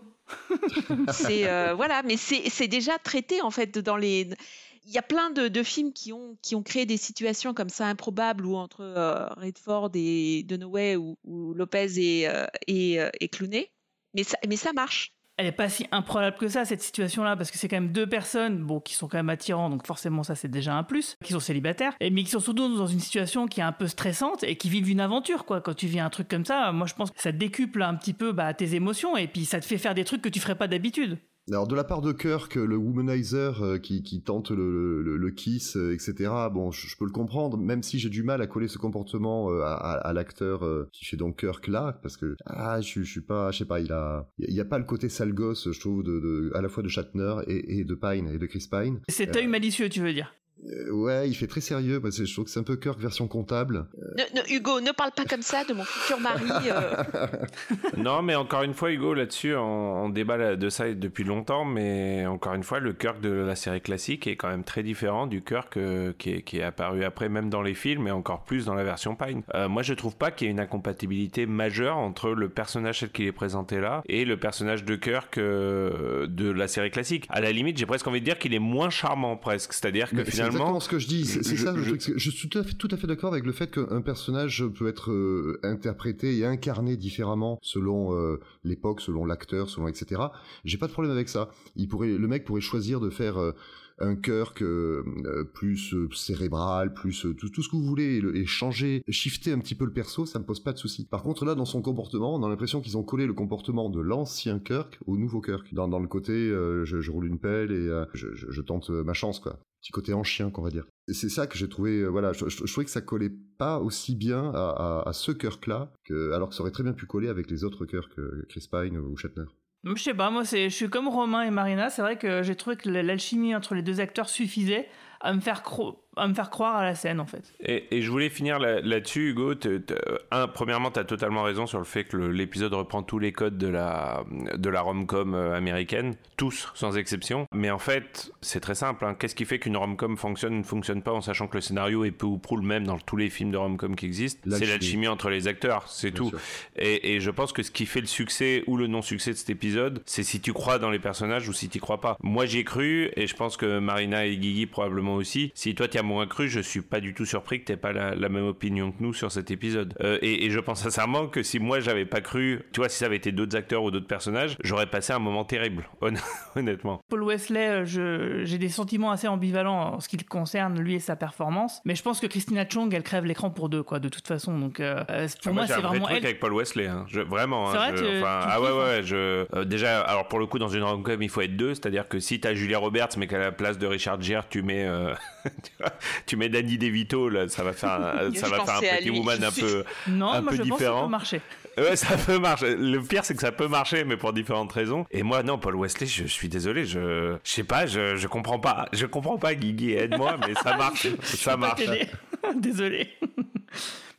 C'est euh, voilà, mais c'est déjà traité en fait dans les il y a plein de, de, films qui ont, qui ont créé des situations comme ça improbables où entre euh, Redford et Dunaway ou, ou Lopez et, euh, et, et. Mais ça, mais ça marche elle est pas si improbable que ça cette situation là parce que c'est quand même deux personnes bon qui sont quand même attirants donc forcément ça c'est déjà un plus qui sont célibataires et mais qui sont surtout dans une situation qui est un peu stressante et qui vivent une aventure quoi. Quand tu vis un truc comme ça moi je pense que ça décuple un petit peu bah, tes émotions et puis ça te fait faire des trucs que tu ferais pas d'habitude alors de la part de Kirk, le womanizer euh, qui, qui tente le, le, le kiss, euh, etc. Bon, je, peux le comprendre, même si j'ai du mal à coller ce comportement euh, à, à, l'acteur qui fait donc Kirk là, parce que ah, je, je suis pas, je sais pas, il a, il y a pas le côté sale gosse, je trouve, de, de à la fois de Shatner et, et, de Pine et de Chris Pine. Cet œil malicieux, tu veux dire euh, ouais, il fait très sérieux. Parce que je trouve que c'est un peu Kirk version comptable. Hugo, ne parle pas comme ça de mon futur mari. Euh. non, mais encore une fois, Hugo, là-dessus, on, débat de ça depuis longtemps. Mais encore une fois, le Kirk de la série classique est quand même très différent du Kirk euh, qui, est, apparu après, même dans les films, et encore plus dans la version Pine. moi, je trouve pas qu'il y ait une incompatibilité majeure entre le personnage tel qu'il est présenté là et le personnage de Kirk de la série classique. À la limite, j'ai presque envie de dire qu'il est moins charmant, presque. C'est-à-dire que finalement exactement ce que je dis. C'est ça le truc. Je suis tout à fait, tout à fait d'accord avec le fait qu'un personnage peut être euh, interprété et incarné différemment selon euh, l'époque, selon l'acteur, selon etc. J'ai pas de problème avec ça. Il pourrait, le mec pourrait choisir de faire euh, un que plus cérébral, plus tout, tout, ce que vous voulez, et, changer, shifter un petit peu le perso, ça me pose pas de souci. Par contre, là, dans son comportement, on a l'impression qu'ils ont collé le comportement de l'ancien Kirk au nouveau Kirk. Dans, dans le côté, je, je, roule une pelle et je, je, je, tente ma chance, quoi petit côté en chien qu'on va dire. C'est ça que j'ai trouvé, euh, voilà, je, trouvais que ça collait pas aussi bien à, ce Kirk-là, alors que ça aurait très bien pu coller avec les autres Kirk, que Chris Pine ou Shatner. Je sais pas, moi je suis comme Romain et Marina, c'est vrai que j'ai trouvé que l'alchimie entre les deux acteurs suffisait à me faire à me faire croire à la scène en fait. Et, je voulais finir là-dessus, Hugo. un, premièrement, tu as totalement raison sur le fait que l'épisode reprend tous les codes de la, de la rom-com euh, américaine, tous sans exception. Mais en fait, c'est très simple. Hein. Qu'est-ce qui fait qu'une rom-com fonctionne ou ne fonctionne pas en sachant que le scénario est peu ou prou le même dans tous les films de rom-com qui existent? C'est l'alchimie entre les acteurs, c'est tout. Et, et, je pense que ce qui fait le succès ou le non-succès de cet épisode, c'est si tu crois dans les personnages ou si tu crois pas. Moi, j'y ai cru et je pense que Marina et Guigui probablement aussi. Si toi, tu as moins cru, je suis pas du tout surpris que tu pas la, même opinion que nous sur cet épisode. Euh, et, je pense sincèrement que si moi j'avais pas cru, tu vois, si ça avait été d'autres acteurs ou d'autres personnages, j'aurais passé un moment terrible, honnêtement. Paul Wesley, euh, j'ai des sentiments assez ambivalents en ce qui le concerne, lui et sa performance. Mais je pense que Christina Chong, elle crève l'écran pour deux, quoi, de toute façon. Donc euh, pour ah, moi, c'est vraiment. truc elle... avec Paul Wesley, hein. je, vraiment. Hein, vrai, ah ouais, ouais, je, déjà, alors pour le coup, dans une rom-com, il faut être deux, c'est-à-dire que si t'as Julia Roberts, mais qu'à la place de Richard Gere, tu mets, tu, mets Danny DeVito, là, ça va faire un, ça va faire un Pretty Woman un peu, non, un moi peu je différent. Pense ça peut marcher. Ouais, ça peut marcher. Le pire, c'est que ça peut marcher, mais pour différentes raisons. Et moi, non, Paul Wesley, je, suis désolé, je, je sais pas, je, je comprends pas, je comprends pas, Guigui, aide-moi, mais ça marche, ça marche. désolé.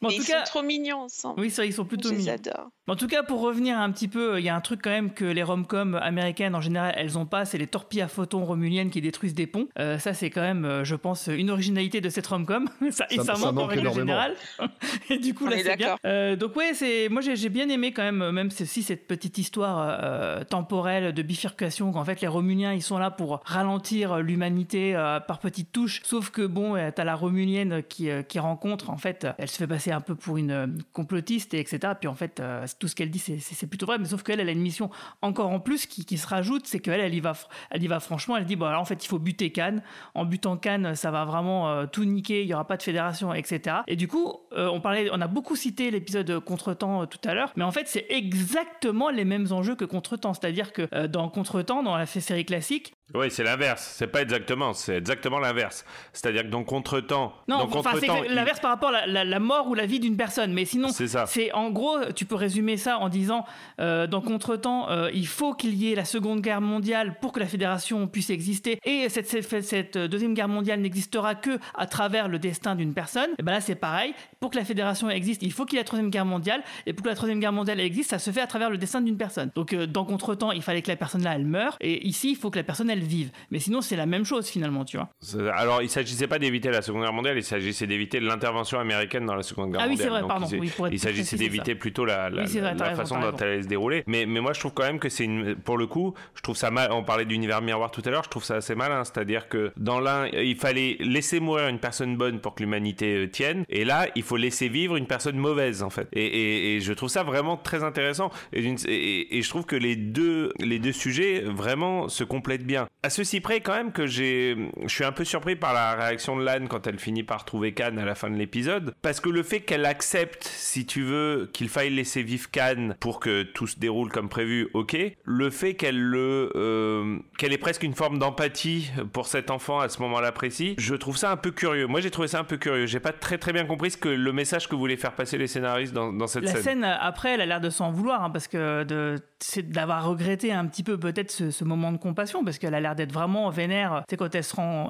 En tout ils cas, sont trop mignons ensemble. Oui, ça, ils sont plutôt je mignons. J'adore. En tout cas, pour revenir un petit peu, il y a un truc quand même que les rom-coms américaines en général, elles ont pas, c'est les torpilles à photons romuliennes qui détruisent des ponts. Euh, ça, c'est quand même, euh, je pense, une originalité de cette rom-com. ça, et ça, manque, en règle générale. et du coup, là, c'est bien. Euh, donc ouais, c'est, moi, j'ai bien aimé quand même, même si cette petite histoire temporelle de bifurcation, qu'en fait, les Romuliens, ils sont là pour ralentir l'humanité par petites touches. Sauf que bon, t'as la Romulienne qui, qui rencontre, en fait, elle se fait passer un peu pour une complotiste, et etc. Puis en fait, tout ce qu'elle dit, c'est plutôt vrai, mais sauf qu'elle, elle a une mission encore en plus qui, se rajoute, c'est qu'elle, elle y va, elle y va franchement. Elle dit bon, alors en fait, il faut buter Cannes. En butant Cannes, ça va vraiment euh, tout niquer. Il y aura pas de fédération, etc. Et du coup, euh, on parlait, on a beaucoup cité l'épisode Contretemps euh, tout à l'heure, mais en fait, c'est exactement les mêmes enjeux que Contretemps, c'est-à-dire que dans Contretemps, dans la série classique, oui, c'est l'inverse. C'est pas exactement, c'est exactement l'inverse. C'est-à-dire que dans Contretemps. Non, enfin, c'est l'inverse par rapport à la, mort ou la vie d'une personne. Mais sinon, c'est en gros, tu peux résumer ça en disant euh, dans Contretemps, euh, il faut qu'il y ait la Seconde Guerre mondiale pour que la Fédération puisse exister. Et cette, cette, Deuxième Guerre mondiale n'existera que à travers le destin d'une personne. Et ben là, c'est pareil. Pour que la Fédération existe, il faut qu'il y ait la Troisième Guerre mondiale. Et pour que la Troisième Guerre mondiale existe, ça se fait à travers le destin d'une personne. Donc, euh, dans Contretemps, il fallait que la personne là, elle meure. Et ici, il faut que la personne, elle vivent. Mais sinon, c'est la même chose finalement, tu vois. Alors, il s'agissait pas d'éviter la Seconde Guerre mondiale, il s'agissait d'éviter l'intervention américaine dans la Seconde Guerre Ah oui, mondiale. c'est vrai, Donc, pardon. il, Oui, s'agissait d'éviter plutôt la, la, Oui, c'est vrai, la t'as raison, façon dont elle allait se dérouler. Mais, mais moi, je trouve quand même que c'est une. Pour le coup, je trouve ça mal. On parlait d'univers miroir tout à l'heure, je trouve ça assez malin. C'est-à-dire que dans l'un, il fallait laisser mourir une personne bonne pour que l'humanité euh, tienne. Et là, il faut laisser vivre une personne mauvaise, en fait. Et, et- et je trouve ça vraiment très intéressant. Et- et je trouve que les deux, les deux sujets vraiment se complètent bien. À ceci près, quand même, que j'ai, je suis un peu surpris par la réaction de Lan quand elle finit par trouver Khan à la fin de l'épisode. Parce que le fait qu'elle accepte, si tu veux, qu'il faille laisser vivre Khan pour que tout se déroule comme prévu, ok. Le fait qu'elle le, euh, qu'elle ait presque une forme d'empathie pour cet enfant à ce moment-là précis, je trouve ça un peu curieux. Moi, j'ai trouvé ça un peu curieux. J'ai pas très très bien compris ce que le message que voulaient faire passer les scénaristes dans, dans cette La scène. scène, euh, après, elle a l'air de s'en vouloir, hein, parce que de, c'est d'avoir regretté un petit peu peut-être ce, ce moment de compassion, parce qu'elle a l'air d'être vraiment vénère. Sais, quand elle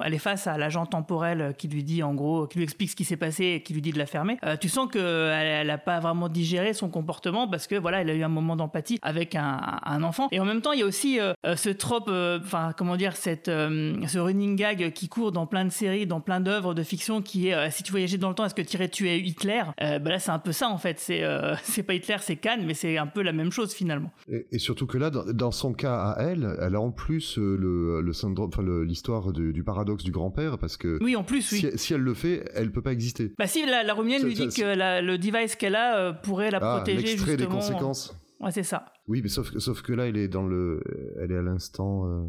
elle est face à l'agent temporel qui lui dit, en gros, qui lui explique ce qui s'est passé et qui lui dit de la fermer. Euh, tu sens qu'elle elle a pas vraiment digéré son comportement, parce que voilà, elle a eu un moment d'empathie avec un, enfant. Et en même temps, il y a aussi euh, euh, ce trope, enfin, comment dire, cette, ce running gag qui court dans plein de séries, dans plein d'œuvres de fiction, qui est, si tu voyageais dans le temps, est-ce que tu irais tuer Hitler? Bah Là, c'est un peu ça, en fait. C'est c'est pas Hitler, c'est Cannes, mais c'est un peu la même chose, finalement. Et, surtout que là, dans, dans son cas à elle, elle a en plus euh, le, le syndrome, enfin l'histoire du, du paradoxe du grand-père, parce que Oui, en plus, oui. si, si elle le fait, elle peut pas exister. Bah si, la, la Romienne lui dit que la- le device qu'elle a euh, pourrait la Ah, protéger l'extrait des justement. conséquences. Ouais, c'est ça. Oui, mais sauf, que- sauf que là, elle est dans le, elle est à l'instant. euh,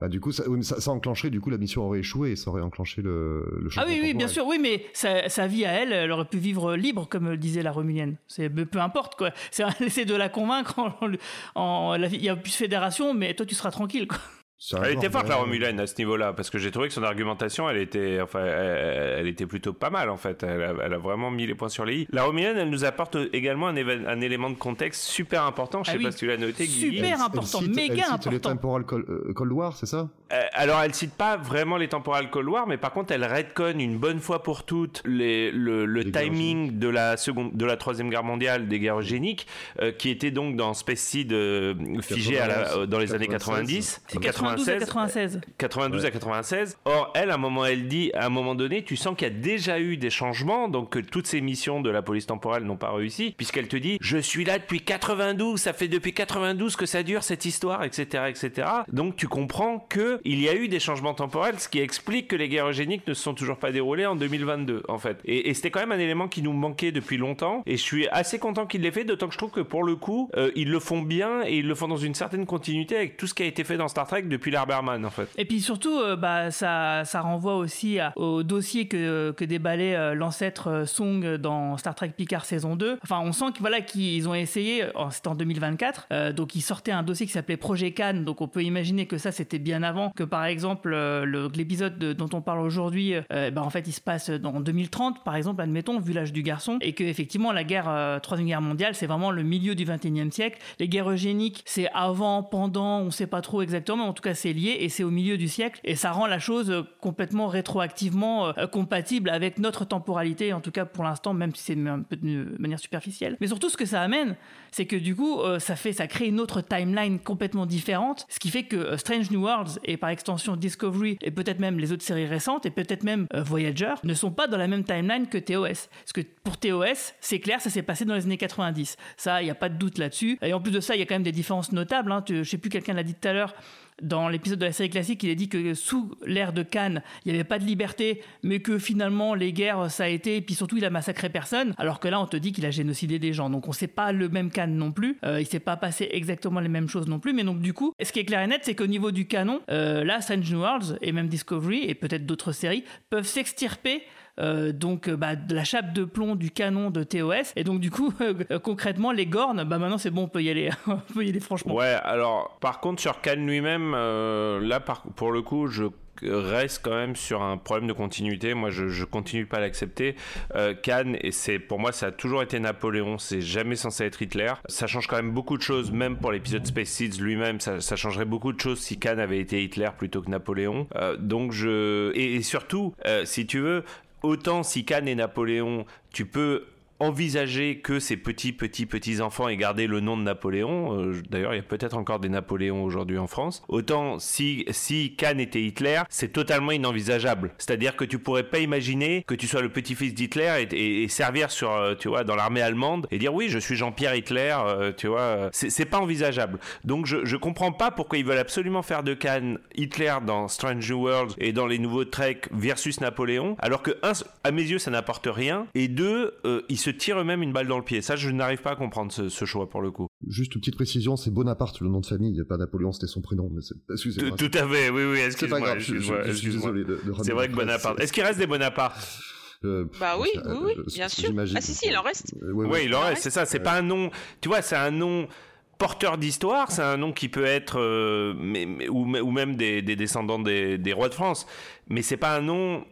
Bah, du coup, ça, oui, ça, ça enclencherait, du coup, la mission aurait échoué et ça aurait enclenché le, le Ah oui, oui, bien sûr, oui, mais sa, sa vie à elle, elle aurait pu vivre libre, comme le disait la Romulienne. C'est peu importe quoi. C'est de la convaincre. En, en- la- il y a plus de fédération, mais toi tu seras tranquille quoi. Elle genre était forte la Romulaine à ce niveau-là parce que j'ai trouvé que son argumentation elle était enfin elle, elle était plutôt pas mal en fait elle a, elle a vraiment mis les points sur les i. La Romulaine elle nous apporte également un, élément de contexte super important je Ah sais oui. pas si tu l'as noté. Super Elle- elle important, cite- méga elle cite les important. temporal Cold, euh, Cold War, c'est ça? Euh, alors elle cite pas vraiment les temporal Cold War mais par contre elle redconne une bonne fois pour toutes les, le, Les timing de la seconde de la troisième guerre mondiale des guerres eugéniques euh, qui était donc dans Space Seed euh, figé à la- euh, dans les années 90 C'est 92 à 96. 92 Ouais. à 96. Or, elle, à un moment, elle dit, à un moment donné, tu sens qu'il y a déjà eu des changements, donc que toutes ces missions de la police temporelle n'ont pas réussi, puisqu'elle te dit, je suis là depuis 92, ça fait depuis 92 que ça dure cette histoire, etc., etc. Donc, tu comprends que il y a eu des changements temporels, ce qui explique que les guerres eugéniques ne se sont toujours pas déroulées en 2022, en fait. Et, et c'était quand même un élément qui nous manquait depuis longtemps, et je suis assez content qu'il l'ait fait, d'autant que je trouve que pour le coup, euh, ils le font bien et ils le font dans une certaine continuité avec tout ce qui a été fait dans Star Trek depuis l'Arberman, en fait. Et puis surtout, euh, bah, ça, ça renvoie aussi au dossier que, que déballait euh, l'ancêtre euh, Song dans Star Trek Picard saison 2. Enfin, on sent qu'ils voilà, qu'ils ont essayé, euh, c'était en 2024, euh, donc ils sortaient un dossier qui s'appelait Projet Cannes, donc on peut imaginer que ça c'était bien avant, que par exemple le- l'épisode de- dont on parle aujourd'hui, bah, en fait il se passe dans 2030 par exemple, admettons, vu l'âge du garçon, et que effectivement la guerre, troisième guerre mondiale, c'est vraiment le milieu du 21e siècle. Les guerres eugéniques, c'est avant, pendant, on sait pas trop exactement, mais en tout c'est lié, et c'est au milieu du siècle et ça rend la chose euh, complètement rétroactivement euh, compatible avec notre temporalité en tout cas pour l'instant même si c'est de manière superficielle. Mais surtout ce que ça amène c'est que du coup euh, ça fait ça crée une autre timeline complètement différente ce qui fait que euh, Strange New Worlds et par extension Discovery et peut-être même les autres séries récentes et peut-être même euh, Voyager ne sont pas dans la même timeline que TOS parce que pour TOS c'est clair ça s'est passé dans les années 90 ça il n'y a pas de doute là-dessus. Et en plus de ça il y a quand même des différences notables hein. Tu- je sais plus quelqu'un l'a dit tout à l'heure dans l'épisode de la série classique, il a dit que sous l'ère de Cannes, il n'y avait pas de liberté, mais que finalement les guerres, ça a été, et puis surtout il a massacré personne, alors que là on te dit qu'il a génocidé des gens. Donc on sait pas le même Cannes non plus, euh, il s'est pas passé exactement les mêmes choses non plus, mais donc du coup, ce qui est clair et net, c'est qu'au niveau du canon, euh, là, Strange New Worlds et même Discovery et peut-être d'autres séries peuvent s'extirper euh, donc euh, bah, de la chape de plomb du canon de TOS et donc du coup euh, concrètement les Gornes bah maintenant c'est bon on peut y aller on peut y aller franchement Ouais, alors par contre sur Khan lui-même, là pour le coup, je reste quand même sur un problème de continuité. Moi, je, continue pas à l'accepter. Euh, Khan, et c'est pour moi, ça a toujours été Napoléon. C'est jamais censé être Hitler. Ça change quand même beaucoup de choses, même pour l'épisode Space Seeds lui-même. Ça, changerait beaucoup de choses si Khan avait été Hitler plutôt que Napoléon. Donc je et, surtout, si tu veux, autant si Khan est Napoléon, tu peux envisager que ces petits, petits, petits enfants aient gardé le nom de Napoléon, euh, d'ailleurs il y a peut-être encore des Napoléons aujourd'hui en France, autant si, si Kahn était Hitler, c'est totalement inenvisageable. C'est-à-dire que tu pourrais pas imaginer que tu sois le petit-fils d'Hitler et, servir sur, euh, tu vois, dans l'armée allemande et dire oui, je suis Jean-Pierre Hitler, euh, tu vois, c'est pas envisageable. Donc je, je comprends pas pourquoi ils veulent absolument faire de Kahn Hitler dans Strange New Worlds et dans les nouveaux Trek versus Napoléon, alors que un, à mes yeux ça n'apporte rien et deux, ils tirent eux-mêmes une balle dans le pied. Ça, je n'arrive pas à comprendre ce, choix pour le coup. Juste une petite précision, c'est Bonaparte le nom de famille, pas Napoléon, c'était son prénom. Mais excusez-moi. Tout, à fait, oui, oui, excuse-moi. je, suis désolé de, C'est vrai que Bonaparte. Est-ce qu'il reste des Bonaparte euh, bah oui, oui, oui, bien sûr. Ah si, si, il en reste. Euh, oui, il en reste, c'est ça. C'est pas un nom. Tu vois, c'est un nom porteur d'histoire, c'est un nom qui peut être euh, mais, ou, même des, descendants des, des, rois de France, mais c'est pas un nom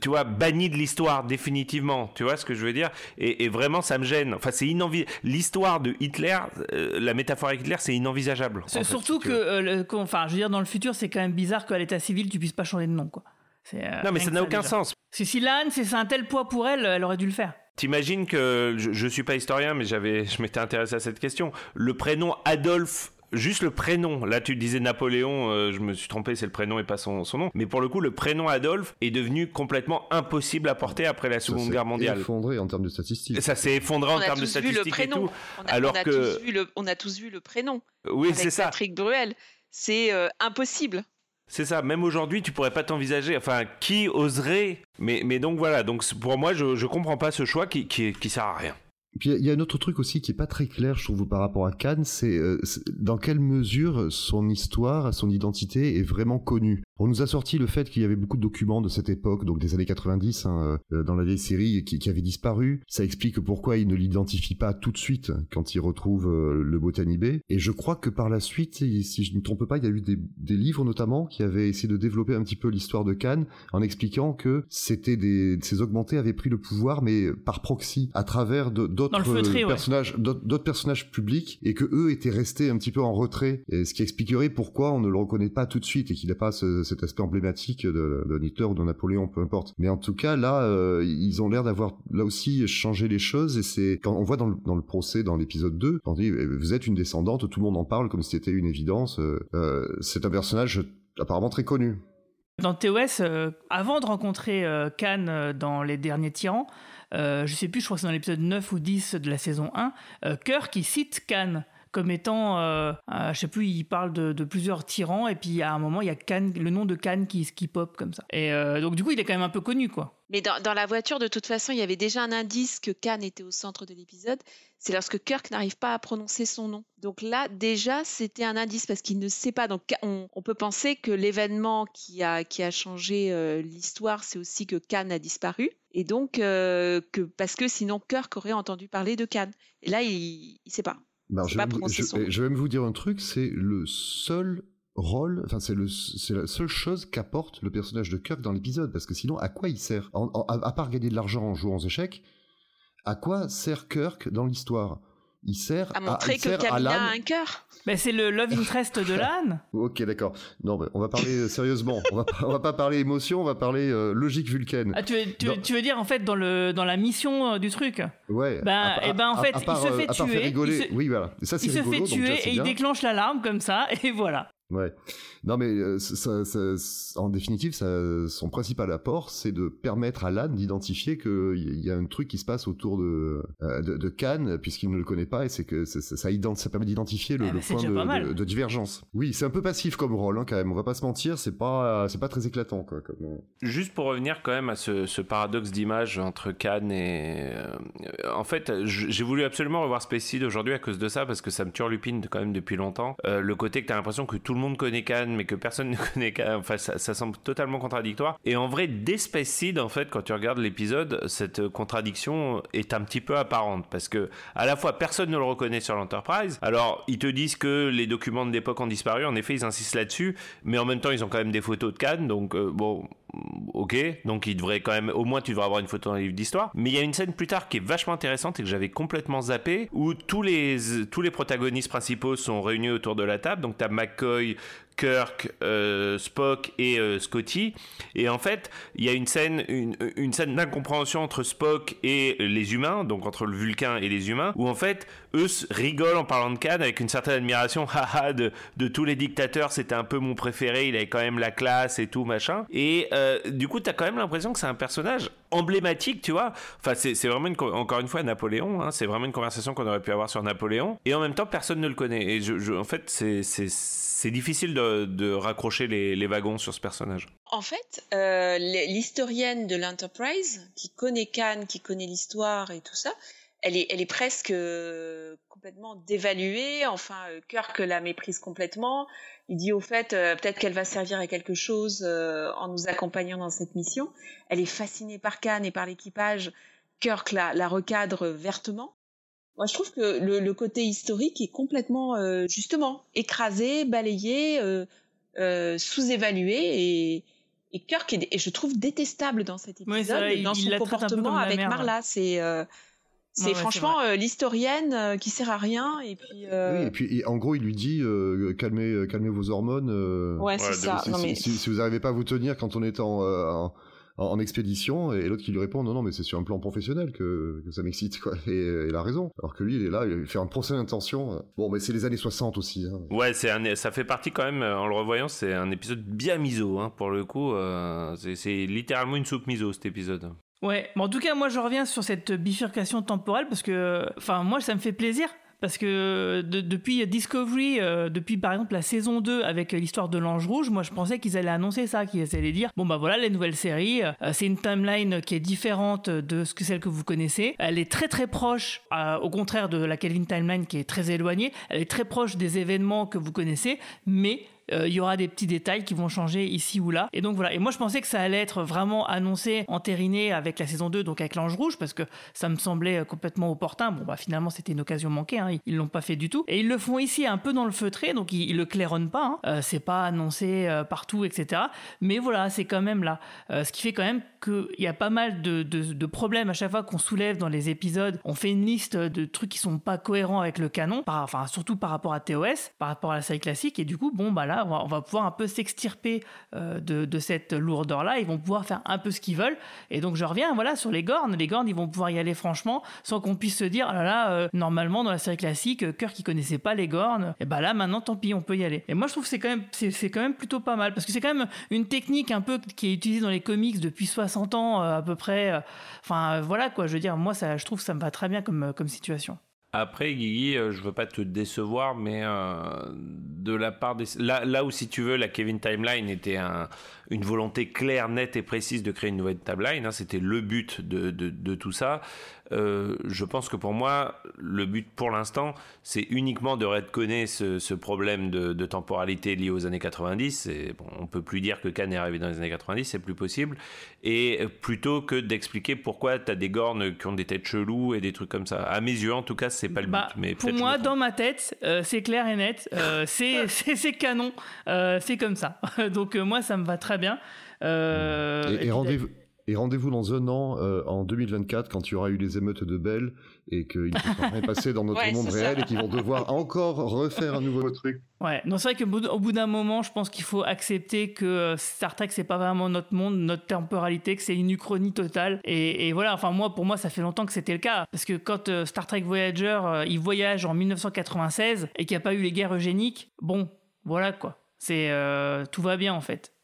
tu vois, banni de l'histoire définitivement. Tu vois ce que je veux dire? Et, vraiment, ça me gêne. Enfin, c'est inenvisageable. L'histoire de Hitler, euh, la métaphore avec Hitler, c'est inenvisageable. C'est surtout que, euh, enfin, je veux dire, dans le futur, c'est quand même bizarre qu'à l'état civil, tu puisses pas changer de nom, quoi. non, mais ça n'a aucun sens. Si, si l'âne, c'est un tel poids pour elle, elle aurait dû le faire. T'imagines que je, je suis pas historien, mais j'avais, je m'étais intéressé à cette question. Le prénom Adolphe juste le prénom. Là, tu disais Napoléon, euh, je me suis trompé, c'est le prénom et pas son, nom. Mais pour le coup, le prénom Adolphe est devenu complètement impossible à porter après la Seconde Guerre mondiale. Ça s'est effondré en termes de statistiques. Ça s'est effondré en termes de statistiques et tout. On a, alors que... tous vu le, on a tous vu le prénom. Oui, c'est ça. Patrick Bruel. C'est euh, impossible. C'est ça, même aujourd'hui, tu pourrais pas t'envisager. Enfin, qui oserait? Mais, mais donc voilà, donc pour moi, je, je comprends pas ce choix qui, qui, qui sert à rien. Puis il y a un autre truc aussi qui est pas très clair, je trouve, par rapport à Cannes, c'est euh, dans quelle mesure son histoire, son identité est vraiment connue? On nous a sorti le fait qu'il y avait beaucoup de documents de cette époque, donc des années 90, hein, euh, dans la vieille série, qui, qui avaient disparu. Ça explique pourquoi il ne l'identifie pas tout de suite quand il retrouve euh, le Botanibé. Et je crois que par la suite, si je ne me trompe pas, il y a eu des, livres notamment qui avaient essayé de développer un petit peu l'histoire de Cannes en expliquant que c'était ces augmentés avaient pris le pouvoir, mais par proxy, à travers de d'autres personnages, d'autres personnages publics, et que eux étaient restés un petit peu en retrait, et ce qui expliquerait pourquoi on ne le reconnaît pas tout de suite et qu'il n'a pas cet aspect emblématique de, de, Hitler ou de Napoléon, peu importe. Mais en tout cas, là, euh, ils ont l'air d'avoir là aussi changé les choses, et c'est quand on voit dans le, dans le procès, dans l'épisode 2, on dit eh, vous êtes une descendante, tout le monde en parle comme si c'était une évidence. Euh, euh, c'est un personnage apparemment très connu. Dans TOS, avant de rencontrer Khan dans Les Derniers Tyrans, euh, je sais plus, je crois que c'est dans l'épisode 9 ou 10 de la saison 1, euh, Kirk qui cite Khan comme étant, euh, euh, je sais plus, il parle de, plusieurs tyrans et puis à un moment il y a le nom de Khan qui, qui pop comme ça. Et euh, donc du coup il est quand même un peu connu quoi. Mais dans, la voiture de toute façon il y avait déjà un indice que Khan était au centre de l'épisode. C'est lorsque Kirk n'arrive pas à prononcer son nom. Donc là déjà c'était un indice parce qu'il ne sait pas. Donc on, on peut penser que l'événement qui a, qui a changé euh, l'histoire c'est aussi que Khan a disparu. Et donc, euh, parce que sinon Kirk aurait entendu parler de Khan. Et là, il ne sait pas. Je, vais même vous dire un truc, c'est le seul rôle, enfin c'est la seule chose qu'apporte le personnage de Kirk dans l'épisode, parce que sinon à quoi il sert? À, part gagner de l'argent en jouant aux échecs, à quoi sert Kirk dans l'histoire? Il sert à montrer que Camilla a un cœur. Mais c'est le love interest de l'âne. ok, d'accord. Non, mais on va parler euh, sérieusement. On va, va pas parler émotion, on va parler euh, logique vulcaine. Ah, tu, veux, dire en fait dans le dans la mission euh, du truc Ouais. Ben, et eh ben en fait, il se fait tuer. Il se, oui, voilà. ça, il se fait tuer et il déclenche l'alarme comme ça et voilà. Ouais. Non, mais euh, ça, ça, en définitive, ça, son principal apport, c'est de permettre à l'âne d'identifier qu'il y a un truc qui se passe autour de, euh, de, de Cannes, puisqu'il ne le connaît pas, et c'est que ça, ça, ça, permet d'identifier le, eh ben, point de, de, divergence. Oui, c'est un peu passif comme rôle, hein, quand même. On va pas se mentir, c'est pas, c'est pas très éclatant, quoi. Comme... Euh. Juste pour revenir quand même à ce, ce paradoxe d'image entre Cannes et, en fait, j'ai voulu absolument revoir Spacey aujourd'hui à cause de ça, parce que ça me turlupine quand même depuis longtemps. le côté que t'as l'impression que tout le monde connaît Cannes, mais que personne ne connaît Cannes, enfin, ça, semble totalement contradictoire. Et en vrai, dès Space en fait, quand tu regardes l'épisode, cette contradiction est un petit peu apparente, parce que à la fois, personne ne le reconnaît sur l'Enterprise. Alors, ils te disent que les documents de l'époque ont disparu, en effet, ils insistent là-dessus, mais en même temps, ils ont quand même des photos de Cannes, donc euh, bon, ok, donc il devrait quand même, au moins tu devrais avoir une photo dans le livre d'histoire. Mais il y a une scène plus tard qui est vachement intéressante et que j'avais complètement zappé, où tous les, tous les protagonistes principaux sont réunis autour de la table. Donc tu as McCoy, Kirk, euh, Spock et euh, Scotty. Et en fait, il y a une scène, une, scène d'incompréhension entre Spock et les humains, donc entre le Vulcain et les humains, où en fait, eux rigolent en parlant de Khan avec une certaine admiration, haha, de, de tous les dictateurs, c'était un peu mon préféré, il avait quand même la classe et tout, machin. Et euh, du coup, t'as quand même l'impression que c'est un personnage emblématique, tu vois. Enfin, c'est vraiment, encore une fois, Napoléon, hein, c'est vraiment une conversation qu'on aurait pu avoir sur Napoléon. Et en même temps, personne ne le connaît. Et en fait, c'est difficile de, raccrocher les, wagons sur ce personnage. En fait, euh, l'historienne de l'Enterprise, qui connaît Khan, qui connaît l'histoire et tout ça, elle est, presque euh, complètement dévaluée. Enfin, euh, Kirk la méprise complètement. Il dit au fait, peut-être qu'elle va servir à quelque chose en nous accompagnant dans cette mission. Elle est fascinée par Khan et par l'équipage. Kirk la, recadre vertement. Moi, je trouve que le, le côté historique est complètement, justement, écrasé, balayé, sous-évalué et, et Kirk est, et je trouve détestable dans cet épisode et dans son comportement avec Marla. C'est c'est franchement euh, l'historienne euh, qui sert à rien et puis. Euh, oui, et puis en gros il lui dit calmez, calmez vos hormones. ouais c'est ça. Si, non, mais... si, vous n'arrivez pas à vous tenir quand on est en, en, expédition et l'autre qui lui répond non non mais c'est sur un plan professionnel que, que ça m'excite quoi et il a raison alors que lui il est là il fait un procès d'intention bon mais c'est les années 60 aussi hein. ouais c'est ça fait partie quand même en le revoyant c'est un épisode bien miso hein, pour le coup c'est littéralement une soupe miso cet épisode Ouais, mais en tout cas, moi je reviens sur cette bifurcation temporelle parce que, enfin, moi ça me fait plaisir. Parce que depuis Discovery, euh, depuis par exemple la saison 2 avec l'histoire de l'Ange Rouge, moi je pensais qu'ils allaient annoncer ça, qu'ils allaient dire bon bah voilà les nouvelles séries, euh, c'est une timeline qui est différente de ce que celle que vous connaissez. Elle est très très proche, euh, au contraire de la Kelvin timeline qui est très éloignée. Elle est très proche des événements que vous connaissez, mais euh, il y aura des petits détails qui vont changer ici ou là. Et donc voilà. Et moi, je pensais que ça allait être vraiment annoncé, entériné avec la saison 2, donc avec l'Ange Rouge, parce que ça me semblait euh, complètement opportun. Bon, bah finalement, c'était une occasion manquée. Hein. Ils l'ont pas fait du tout. Et ils le font ici un peu dans le feutré, donc ils, le claironnent pas. Hein. Euh, c'est pas annoncé partout, etc. Mais voilà, c'est quand même là. ce qui fait quand même qu'il y a pas mal de, problèmes à chaque fois qu'on soulève dans les épisodes. On fait une liste de trucs qui sont pas cohérents avec le canon, enfin surtout par rapport à TOS, par rapport à la série classique. Et du coup, bon, bah là, on va, pouvoir un peu s'extirper euh, de, cette lourdeur-là. Ils vont pouvoir faire un peu ce qu'ils veulent. Et donc, je reviens voilà, sur les Gornes. Les Gornes, ils vont pouvoir y aller franchement, sans qu'on puisse se dire, ah là là, euh, normalement, dans la série classique, Kirk qui connaissait pas les Gornes, et bah là, maintenant, tant pis, on peut y aller. Et moi, je trouve que c'est quand, même, c'est, quand même plutôt pas mal, parce que c'est quand même une technique un peu qui est utilisée dans les comics depuis 60 ans euh, à peu près. Enfin, voilà quoi, je veux dire, moi, ça, je trouve que ça me va très bien comme, comme situation. Après, Guigui, euh, je veux pas te décevoir, mais euh, de la part des... Là, là où, si tu veux, la Kevin Timeline était un, une volonté claire, nette et précise de créer une nouvelle timeline, hein, c'était le but de, de, de tout ça. Euh, je pense que pour moi, le but pour l'instant, c'est uniquement de redconner ce, ce problème de, de, temporalité lié aux années 90. Et bon, on peut plus dire que Khan est arrivé dans les années 90, c'est plus possible. Et plutôt que d'expliquer pourquoi tu as des gornes qui ont des têtes cheloues et des trucs comme ça. À mes yeux, en tout cas, c'est pas le bah, but. Mais pour moi, dans ma tête, euh, c'est clair et net. Euh, c'est canon. Euh, c'est comme ça. Donc moi, ça me va très bien. Et, et rendez-vous et rendez-vous dans un an, euh, en 2024, quand il y aura eu les émeutes de Belle et qu'il ne peut rien passer dans notre monde réel et qu'ils vont devoir encore refaire un nouveau truc. Ouais, non, c'est vrai qu'au bout d'un moment, je pense qu'il faut accepter que euh, Star Trek, c'est pas vraiment notre monde, notre temporalité, que c'est une uchronie totale. Et, voilà, enfin, moi, pour moi, ça fait longtemps que c'était le cas. Parce que quand euh, Star Trek Voyager, il voyage en 1996 et qu'il n'y a pas eu les guerres eugéniques, bon, voilà quoi. C'est tout va bien en fait.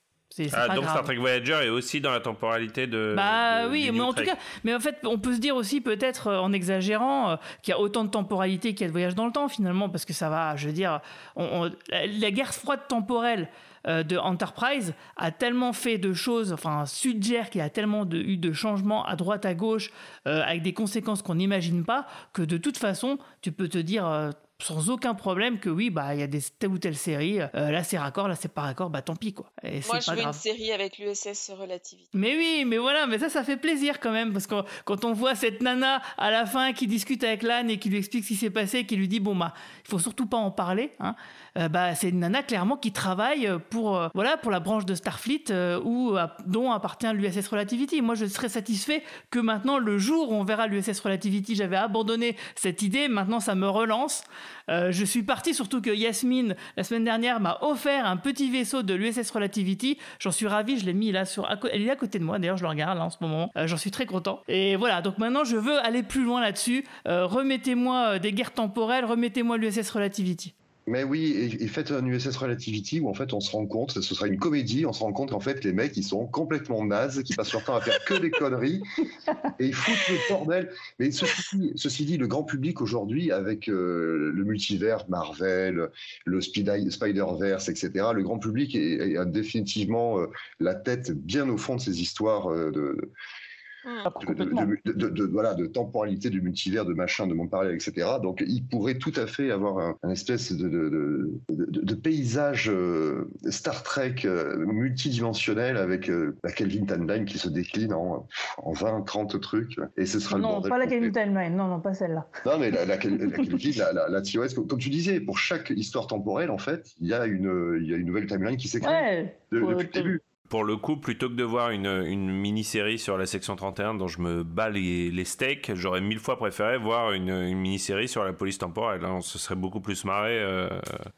Ah, donc Star Trek Voyager est aussi dans la temporalité de. Bah oui, mais en tout cas, mais en fait, on peut se dire aussi peut-être euh, en exagérant euh, qu'il y a autant de temporalité qu'il y a de voyage dans le temps finalement, parce que ça va, je veux dire, la guerre froide temporelle euh, de Enterprise a tellement fait de choses, enfin suggère qu'il y a tellement de, eu de changements à droite à gauche avec des conséquences qu'on n'imagine pas que de toute façon, tu peux te dire sans aucun problème que oui, bah il y a des telle ou telle série, euh, là c'est raccord, là c'est pas raccord, bah tant pis quoi. Et Moi je veux une série avec l'USS Relativity. Mais oui, mais voilà, mais ça ça fait plaisir quand même parce que quand on voit cette nana à la fin qui discute avec l'âne et qui lui explique ce qui s'est passé, qui lui dit bon bah il faut surtout pas en parler, hein, euh, bah c'est une nana clairement qui travaille pour euh, voilà pour la branche de Starfleet où dont appartient l'USS Relativity. Moi je serais satisfait que maintenant le jour où on verra l'USS Relativity, j'avais abandonné cette idée, maintenant ça me relance. Euh, je suis parti, surtout que Yasmine, la semaine dernière, m'a offert un petit vaisseau de l'USS Relativity. J'en suis ravi, je l'ai mis là sur. Elle est à côté de moi, d'ailleurs, je le regarde là en ce moment. Euh, j'en suis très content. Et voilà, donc maintenant, je veux aller plus loin là-dessus. Euh, remettez-moi des guerres temporelles, remettez-moi l'USS Relativity. Mais oui, et, faites un USS Relativity où en fait on se rend compte, ce sera une comédie, on se rend compte qu'en fait les mecs ils sont complètement nazes, qui passent leur temps à faire que des conneries et ils foutent le bordel. Mais ceci, dit, le grand public aujourd'hui avec euh, le multivers Marvel, le Spider-Verse, etc., le grand public a définitivement euh, la tête bien au fond de ces histoires euh, de de, de, voilà, de temporalité, du multivers, de machin, de monde parallèle, etc. Donc, il pourrait tout à fait avoir un, espèce de, de, paysage euh, Star Trek euh, multidimensionnel avec euh, la Kelvin Timeline qui se décline en, en 20, 30 trucs. Et ce sera non, pas la Kelvin Timeline, non, non, pas celle-là. Non, mais la, la, Kelvin, la, la, la TOS, comme tu disais, pour chaque histoire temporelle, en fait, il y a une, il y a une nouvelle timeline qui s'écrit ouais, depuis le début. Pour le coup, plutôt que de voir une, mini-série sur la section 31 dont je me bats les, steaks, j'aurais mille fois préféré voir une, mini-série sur la police temporelle. Là, on se serait beaucoup plus marré euh,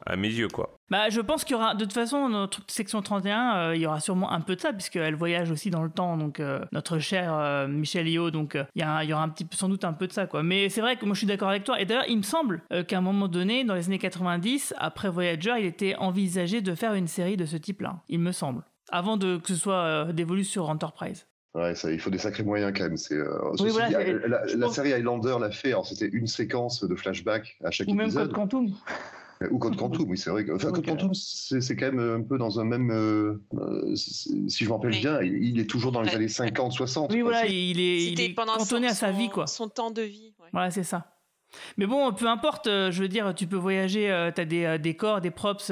à mes yeux, quoi. Bah, je pense qu'il y aura, de toute façon, notre section 31, euh, il y aura sûrement un peu de ça, puisqu'elle voyage aussi dans le temps, donc euh, notre cher Michel Io, donc il y, a, il y, aura un petit, sans doute un peu de ça, quoi. Mais c'est vrai que moi je suis d'accord avec toi. Et d'ailleurs, il me semble qu'à un moment donné, dans les années 90, après Voyager, il était envisagé de faire une série de ce type-là. Il me semble avant de, que ce soit euh, dévolu sur Enterprise. Ouais, ça, il faut des sacrés moyens quand même. C'est, euh, la, série Highlander l'a fait. Alors c'était une séquence de flashback à chaque épisode. Ou même Code Quantum. Ou Code Quantum, oui, c'est vrai. Enfin, Code Quantum, c'est, quand même un peu dans un même. Euh, si je me rappelle bien, il, est toujours dans les années 50, 60. Oui, voilà, il est, il est cantonné à sa vie, quoi. Son temps de vie. Voilà, c'est ça. Mais bon, peu importe, euh, je veux dire, tu peux voyager, euh, tu as des décors, euh, des props,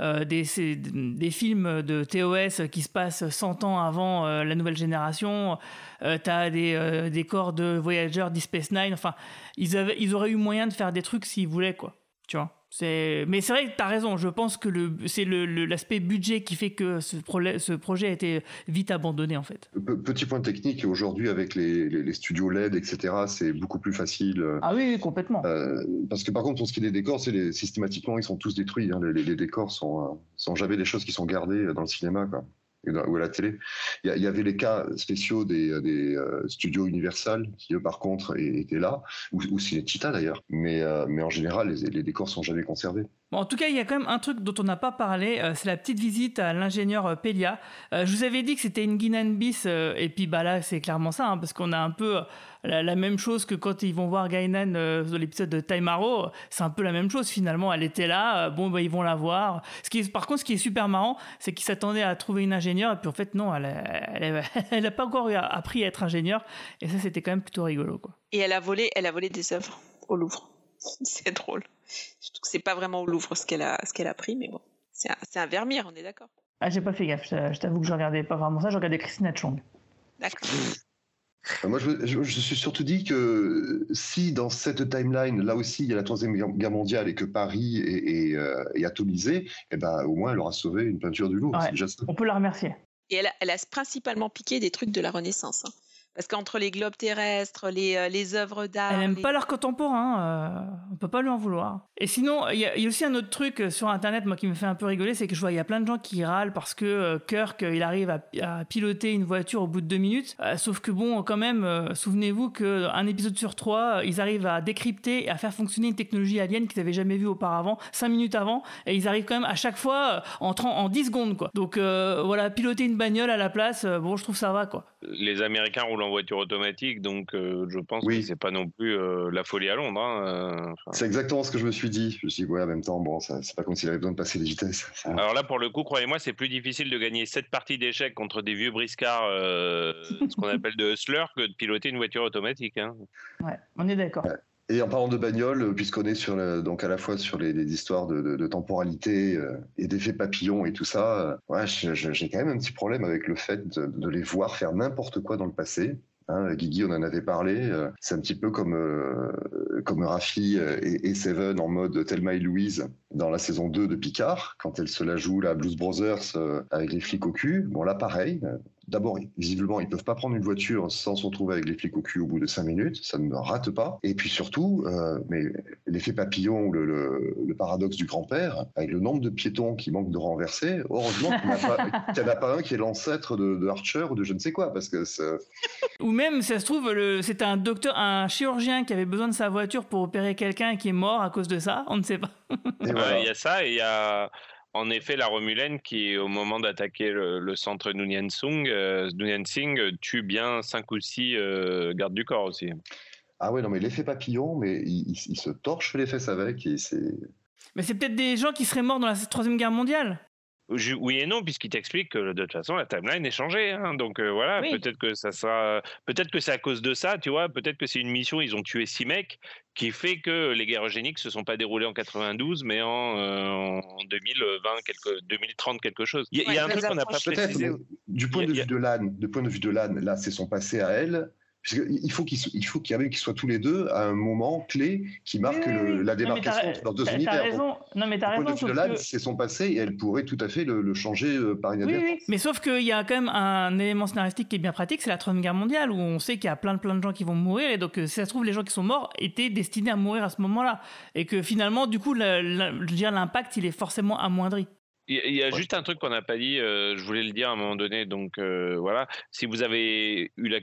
des, des, films de TOS qui se passent 100 ans avant la nouvelle génération, tu as des décors de Voyager, Space Nine, enfin, ils, avaient, ils auraient eu moyen de faire des trucs s'ils voulaient, quoi. Tu vois? Mais c'est vrai que tu as raison. Je pense que c'est l'aspect budget qui fait que ce, ce, projet a été vite abandonné en fait. Petit point technique, aujourd'hui avec les, studios LED, etc., c'est beaucoup plus facile. Euh, ah oui, complètement. Euh, parce que par contre, pour ce qui est des décors, c'est systématiquement, ils sont tous détruits. Hein. Les, décors sont, euh, sont jamais des choses qui sont gardées dans le cinéma. Quoi ou à la télé. Il y, avait les cas spéciaux des, des studios Universal qui, eux, par contre, étaient là, ou, ou Cinecittà d'ailleurs. Mais, mais en général, les, les décors sont jamais conservés en tout cas, il y a quand même un truc dont on n'a pas parlé, euh, c'est la petite visite à l'ingénieur euh, Pelia. Euh, je vous avais dit que c'était une Guinan bis, et puis bah là, c'est clairement ça, hein, parce qu'on a un peu la, même chose que quand ils vont voir Gainan dans l'épisode de Time. C'est un peu la même chose finalement. Elle était là, bon, bah, ils vont la voir. Ce qui par contre, ce qui est super marrant, c'est qu'ils s'attendaient à trouver une ingénieure, et puis en fait, non, elle n'a pas encore appris à être ingénieure, et ça, c'était quand même plutôt rigolo. Et elle a volé, elle a volé des œuvres au Louvre. c'est drôle. Surtout que c'est pas vraiment au Louvre ce qu'elle a, ce qu'elle a pris, mais bon, c'est un, un, Vermeer, on est d'accord. Ah, j'ai pas fait gaffe. Je, t'avoue que je regardais pas vraiment ça. Je regardais Christina Chong. D'accord. Euh, moi, je, je, me suis surtout dit que si dans cette timeline, là aussi, il y a la troisième guerre mondiale et que Paris est, est, euh, est atomisé, eh ben, au moins, elle aura sauvé une peinture du Louvre. On peut la remercier. Et elle a, elle a, principalement piqué des trucs de la Renaissance. Hein. Parce qu'entre les globes terrestres, les, euh, les œuvres d'art. Elle n'aime pas l'art contemporain, euh, on peut pas lui en vouloir. Et sinon, il y, a aussi un autre truc euh, sur internet, moi, qui me fait un peu rigoler, c'est que je vois, il y a plein de gens qui râlent parce que Kirk, il arrive à, piloter une voiture au bout de deux minutes. sauf que bon, quand même, souvenez-vous qu'un épisode sur trois, ils arrivent à décrypter et à faire fonctionner une technologie alien qu'ils n'avaient jamais vue auparavant, cinq minutes avant, et ils arrivent quand même à chaque fois en, en 10 secondes, quoi. Donc voilà, piloter une bagnole à la place, bon, je trouve ça va, quoi. Les Américains roulent en voiture automatique, donc euh, je pense oui. que c'est pas non plus euh, la folie à Londres. Hein, euh, c'est exactement ce que je me suis dit. Je me suis dit, ouais, en même temps, bon, c'est pas comme s'il avait besoin de passer les vitesses. Alors là, pour le coup, croyez-moi, c'est plus difficile de gagner cette partie d'échecs contre des vieux briscards, ce qu'on appelle de hustler, que de piloter une voiture automatique. Hein. Ouais, on est d'accord. Et en parlant de bagnole, puisqu'on est donc à la fois sur les, histoires de, temporalité et d'effets papillons et tout ça, ouais, j'ai quand même un petit problème avec le fait de les voir faire n'importe quoi dans le passé. Hein, Guigui, on en avait parlé. Euh, c'est un petit peu comme, euh, comme Rafi et, Seven en mode Thelma et Louise dans la saison 2 de Picard, quand elle se la joue, la Blues Brothers, euh, avec les flics au cul. Bon, là, pareil. D'abord, visiblement, ils peuvent pas prendre une voiture sans se retrouver avec les flics au cul au bout de cinq minutes. Ça ne rate pas. Et puis surtout, euh, mais l'effet papillon, le, le, le, paradoxe du grand-père, avec le nombre de piétons qui manquent de renverser, heureusement qu'il n'y en, a pas un qui est l'ancêtre de, de, Archer ou de je ne sais quoi, parce que ou même, ça se trouve, c'est un docteur, un chirurgien qui avait besoin de sa voiture pour opérer quelqu'un et qui est mort à cause de ça. On ne sait pas. Il voilà. y a ça et il y a en effet, la Romulaine qui, au moment d'attaquer le, centre Nunyan Sung, euh, Singh, tue bien 5 ou 6 euh, gardes du corps aussi. Ah ouais, non, mais l'effet papillon, mais il, il, se torche les fesses avec et c'est. Mais c'est peut-être des gens qui seraient morts dans la Troisième Guerre mondiale oui et non, puisqu'il t'explique que de toute façon la timeline est changée. Hein. donc euh, voilà, peut-être que ça sera, peut-être que c'est à cause de ça, tu vois. Peut-être que c'est une mission, ils ont tué six mecs, qui fait que les guerres eugéniques se sont pas déroulées en 92, mais en, euh, en 2020, quelque, 2030 quelque chose. Il y, a un truc qu'on n'a pas précisé. Du point de vue de l'âne, de point de vue de l'âne, là c'est son passé à elle il faut qu'il il faut qu'il qu'ils soient tous les deux à un moment clé qui marque le, la démarcation entre leurs deux univers. Raison. Non, mais t'as raison. De c'est son passé et elle pourrait tout à fait le, changer euh, par une oui, oui, mais sauf qu'il y a quand même un élément scénaristique qui est bien pratique, c'est la Troisième Guerre mondiale où on sait qu'il y a plein de plein de gens qui vont mourir et donc euh, si ça se trouve les gens qui sont morts étaient destinés à mourir à ce moment-là et que finalement du coup l'impact il est forcément amoindri. Il y a juste un truc qu'on n'a pas dit, euh, je voulais le dire à un moment donné, donc euh, voilà, si vous avez eu la,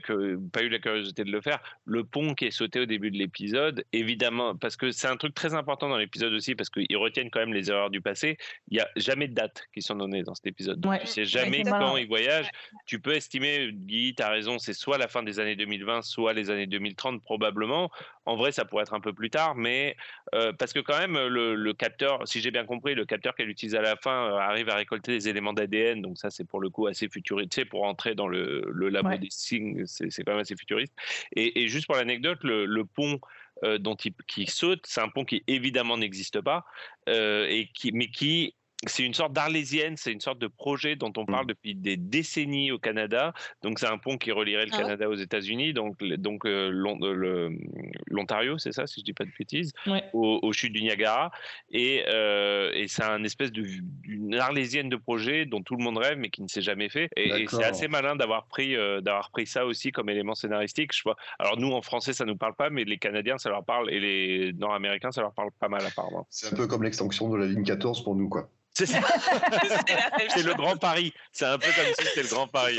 pas eu la curiosité de le faire, le pont qui est sauté au début de l'épisode, évidemment, parce que c'est un truc très important dans l'épisode aussi, parce qu'ils retiennent quand même les erreurs du passé, il n'y a jamais de dates qui sont données dans cet épisode, donc tu sais jamais quand ils voyagent, tu peux estimer, Guy, tu as raison, c'est soit la fin des années 2020, soit les années 2030 probablement, en vrai ça pourrait être un peu plus tard, mais euh, parce que quand même le, le capteur, si j'ai bien compris, le capteur qu'elle utilise à la fin, euh, arrive à récolter des éléments d'ADN, donc ça c'est pour le coup assez futuriste, pour entrer dans le, le labo des signes, c'est quand même assez futuriste. Et, juste pour l'anecdote, le, pont euh, dont il, qui saute, c'est un pont qui évidemment n'existe pas, euh, et qui, mais qui c'est une sorte d'arlésienne, c'est une sorte de projet dont on parle mmh. depuis des décennies au Canada. Donc c'est un pont qui relierait le ah Canada aux États-Unis, donc donc euh, euh, l'Ontario, c'est ça, si je dis pas de bêtises, au, au, chute du Niagara. Et, euh, et c'est un espèce de une arlésienne de projet dont tout le monde rêve mais qui ne s'est jamais fait. Et, c'est assez malin d'avoir pris d'avoir pris ça aussi comme élément scénaristique. Je vois. Alors nous en français ça nous parle pas, mais les Canadiens ça leur parle et les Nord-Américains ça leur parle pas mal apparemment. C'est un peu comme l'extension de la ligne 14 pour nous quoi. C'est le grand Paris. C'est un peu comme si c'était le grand Paris.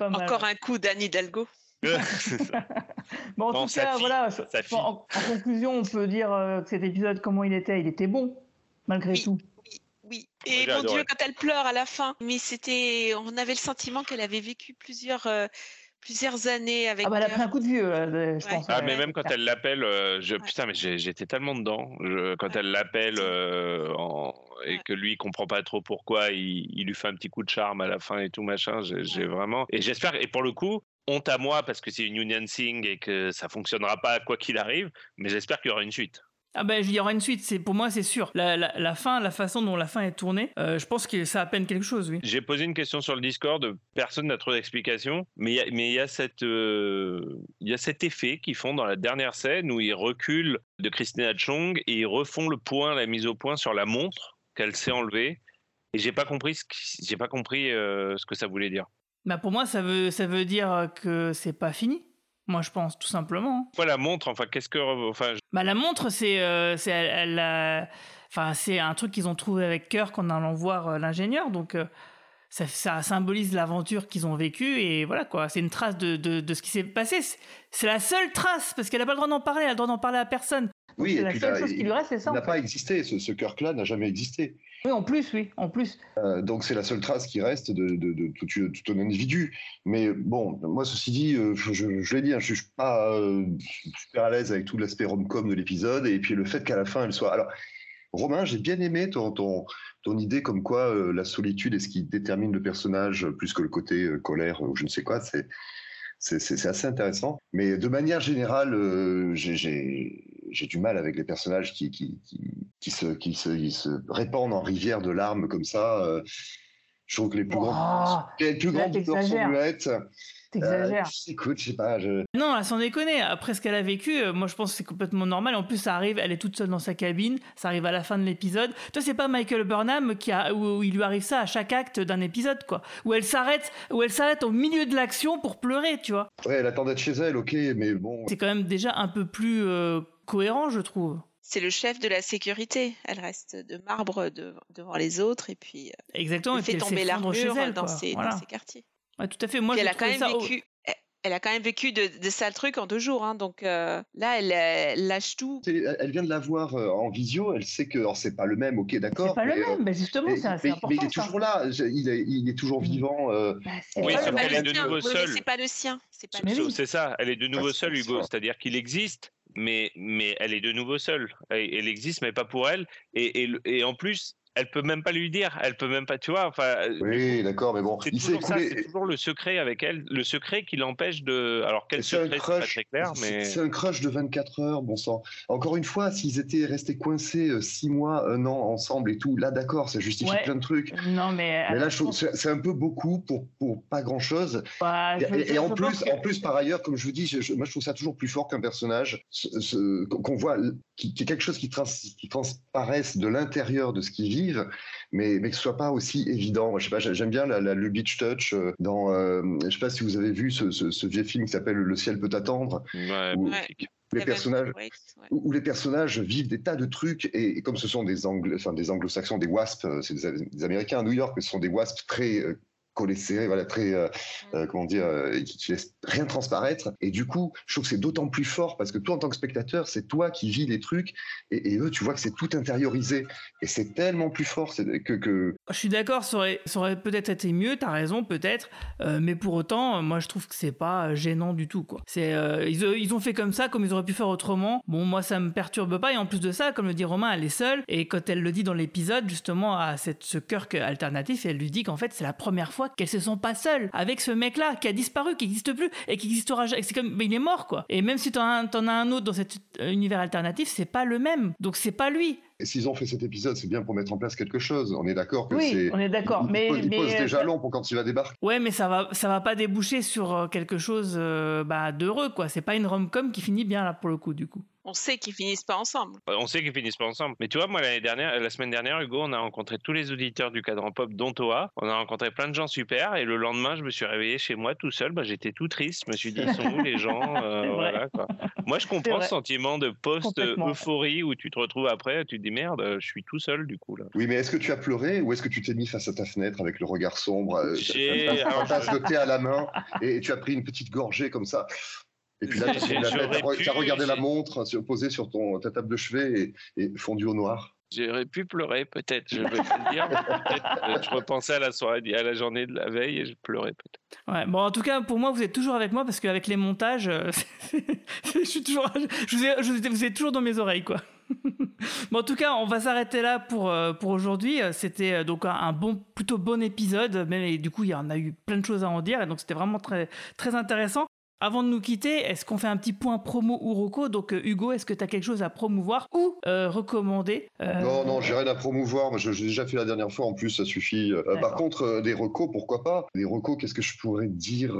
Encore un coup d'Anne Hidalgo. bon, en tout cas, voilà. en, conclusion, on peut dire euh, que cet épisode, comment il était, il était bon, malgré tout. Oui, oui. Et mon Dieu, quand elle pleure à la fin, mais c'était, on avait le sentiment qu'elle avait vécu plusieurs. Euh, plusieurs années avec. Ah bah elle a pris un coup de vieux, euh, je pense. Ah mais même quand elle l'appelle, euh, je... putain mais j'étais tellement dedans. Quand elle l'appelle euh, et que lui il comprend pas trop pourquoi, il... il, lui fait un petit coup de charme à la fin et tout machin. J'ai vraiment et j'espère et pour le coup. Honte à moi parce que c'est une Union Sing et que ça fonctionnera pas quoi qu'il arrive, mais j'espère qu'il y aura une suite. Ah ben, il y aura une suite, c'est pour moi c'est sûr. La, la, fin, la façon dont la fin est tournée, euh, je pense que ça a à peine quelque chose, oui. J'ai posé une question sur le Discord, personne n'a trop d'explication, mais il y a, cette, euh, il y a cet effet qu'ils font dans la dernière scène où ils reculent de Christina Chong et ils refont le point, la mise au point sur la montre qu'elle s'est enlevée. Et j'ai pas compris ce j'ai pas compris euh, ce que ça voulait dire. Bah pour moi, ça veut, ça veut dire que c'est pas fini. Moi, je pense tout simplement. Quoi la montre Enfin, qu'est-ce que enfin Bah la montre, c'est euh, c'est elle, enfin c'est un truc qu'ils ont trouvé avec cœur en allant voir euh, l'ingénieur, donc. Euh, ça, ça, symbolise l'aventure qu'ils ont vécue et voilà quoi, c'est une trace de, de, de ce qui s'est passé. C'est la seule trace parce qu'elle n'a pas le droit d'en parler, elle a le droit d'en parer à personne. Oui, c'est la seule chose qui lui reste, c'est ça. Il n'a pas existé, ce, ce Kirk-là n'a jamais existé. Oui, en plus, oui, en plus. Euh, donc c'est la seule trace qui reste de, de, de, tout, un individu. Mais bon, moi, ceci dit, euh, je, je, l'ai dit, hein, je suis pas euh, super à l'aise avec tout l'aspect rom-com de l'épisode, et puis le fait qu'à la fin, elle soit... Alors, Romain, j'ai bien aimé ton, ton, ton, idée comme quoi la solitude est ce qui détermine le personnage, plus que le côté colère ou je ne sais quoi, c'est c'est assez intéressant. Mais de manière générale, euh, j'ai du mal avec les personnages qui, qui, qui, se, qui, se, se, répandent en rivière de larmes comme ça. Euh, je trouve que les plus grands, oh, les plus grands sont muettes. T'exagères. Euh, écoute, je sais pas. Je... Non, sans déconner. Après ce qu'elle a vécu, euh, moi je pense que c'est complètement normal. En plus, ça arrive, elle est toute seule dans sa cabine. Ça arrive à la fin de l'épisode. Toi, c'est pas Michael Burnham qui a, où, il lui arrive ça à chaque acte d'un épisode, quoi. Où elle s'arrête, où elle s'arrête au milieu de l'action pour pleurer, tu vois. Ouais, elle attend d'être chez elle, ok, mais bon. C'est quand même déjà un peu plus euh, cohérent, je trouve. C'est le chef de la sécurité. Elle reste de marbre devant les autres et puis. Exactement. Elle fait tomber l'armure dans, ses, dans ses quartiers. Ouais, tout à fait. Moi, elle a quand même vécu elle a quand même vécu de, sales trucs en deux jours. Hein, donc euh, là, elle, lâche tout. Elle vient de la voir euh, en visio. Elle sait que c'est pas le même. Ok, d'accord. C'est pas le même. mais justement, c'est important. Mais il est toujours là. Il est, il est toujours vivant. Euh... Bah, oui, est de nouveau seule. C'est pas le sien. C'est ça. Elle est de nouveau seule, Hugo. C'est-à-dire qu'il existe, mais, mais elle est de nouveau seule. Elle, existe, mais pas pour elle. Et, et, et en plus, elle peut même pas lui dire, elle peut même pas, tu vois. Enfin, euh, oui, d'accord, mais bon, c'est toujours, ça, c'est toujours le secret avec elle, le secret qui l'empêche de. Alors quel secret, c'est pas très clair, mais c'est un crush de 24 heures, bon sang. Encore une fois, s'ils étaient restés coincés 6 euh, mois, un an ensemble et tout, là, d'accord, ça justifie plein de trucs. Non, mais. Mais là, c'est un peu beaucoup pour pour pas grand chose. Bah, et, en plus, en plus, par ailleurs, comme je vous dis, moi, je trouve ça toujours plus fort qu'un personnage qu'on voit, qui, qui, est quelque chose qui, trans, qui transparaisse de l'intérieur de ce qu'il vit mais, mais que ce soit pas aussi évident. Je sais pas, j'aime bien la, la Lubitsch Touch euh, dans, euh, je sais pas si vous avez vu ce, ce, vieux film qui s'appelle Le ciel peut attendre. où, les personnages, où les personnages vivent des tas de trucs et, comme ce sont des anglo, enfin des anglo-saxons, des wasps, euh, c'est des, Américains à New York, mais ce sont des wasps très collé serré, voilà, très, euh, mm. euh, comment dire, euh, qui, laisse rien transparaître. Et du coup, je trouve que c'est d'autant plus fort parce que toi, en tant que spectateur, c'est toi qui vis les trucs et, eux, tu vois que c'est tout intériorisé. Et c'est tellement plus fort que, que... Je suis d'accord, ça aurait, ça aurait peut-être été mieux, t'as raison, peut-être. mais pour autant, moi, je trouve que c'est pas gênant du tout, quoi. C'est, ils, ils, ont fait comme ça, comme ils auraient pu faire autrement. Bon, moi, ça me perturbe pas. Et en plus de ça, comme le dit Romain, elle est seule. Et quand elle le dit dans l'épisode, justement, à cette, ce Kirk alternatif, elle lui dit qu'en fait, c'est la première fois qu'elles se sont pas seules avec ce mec-là qui a disparu, qui n'existe plus et qui existera jamais. C'est comme, mais il est mort quoi. Et même si t'en as, en as un autre dans cet euh, univers alternatif, c'est pas le même. Donc c'est pas lui. Et s'ils ont fait cet épisode, c'est bien pour mettre en place quelque chose. On est d'accord que oui, c'est. on est d'accord. Mais, il pose, des jalons pour quand il va débarquer. Ouais, mais ça va, ça va pas déboucher sur euh, quelque chose euh, bah, d'heureux, quoi. C'est pas une rom-com qui finit bien là pour le coup, du coup on sait qu'ils finissent pas ensemble. On sait qu'ils finissent pas ensemble. Mais tu vois, moi, l'année dernière, la semaine dernière, Hugo, on a rencontré tous les auditeurs du cadran pop, dont Toa. On a rencontré plein de gens super. Et le lendemain, je me suis réveillé chez moi tout seul. Bah, j'étais tout triste. Je me suis dit, ils sont où les gens euh, voilà, quoi. Moi, je comprends ce sentiment de post-euphorie où tu te retrouves après, tu te dis merde, je suis tout seul du coup. Là. Oui, mais est-ce que tu as pleuré ou est-ce que tu t'es mis face à ta fenêtre avec le regard sombre, euh, un tasse de thé à la main et tu as pris une petite gorgée comme ça? Et puis là, tu as regardé la montre posée sur ton, ta table de chevet et, et fondu au noir. J'aurais pu pleurer, peut-être, je vais pas le dire. Euh, je repensais à la soirée, à la journée de la veille et je pleurais peut-être. Ouais, bon, en tout cas, pour moi, vous êtes toujours avec moi parce qu'avec les montages, euh, je suis toujours, je vous, ai, vous êtes toujours dans mes oreilles, quoi. bon, en tout cas, on va s'arrêter là pour, euh, pour aujourd'hui. C'était donc un, bon, plutôt bon épisode, mais du coup, il y en a eu plein de choses à en dire, et donc c'était vraiment très, très intéressant. Avant de nous quitter, est-ce qu'on fait un petit point promo ou reco? Donc euh, Hugo, est-ce que tu as quelque chose à promouvoir ou euh, recommander euh, Non, non, j'ai rien à promouvoir. J'ai déjà fait la dernière fois, en plus, ça suffit. par contre, des recos, pourquoi pas? Des recos, qu'est-ce que je pourrais dire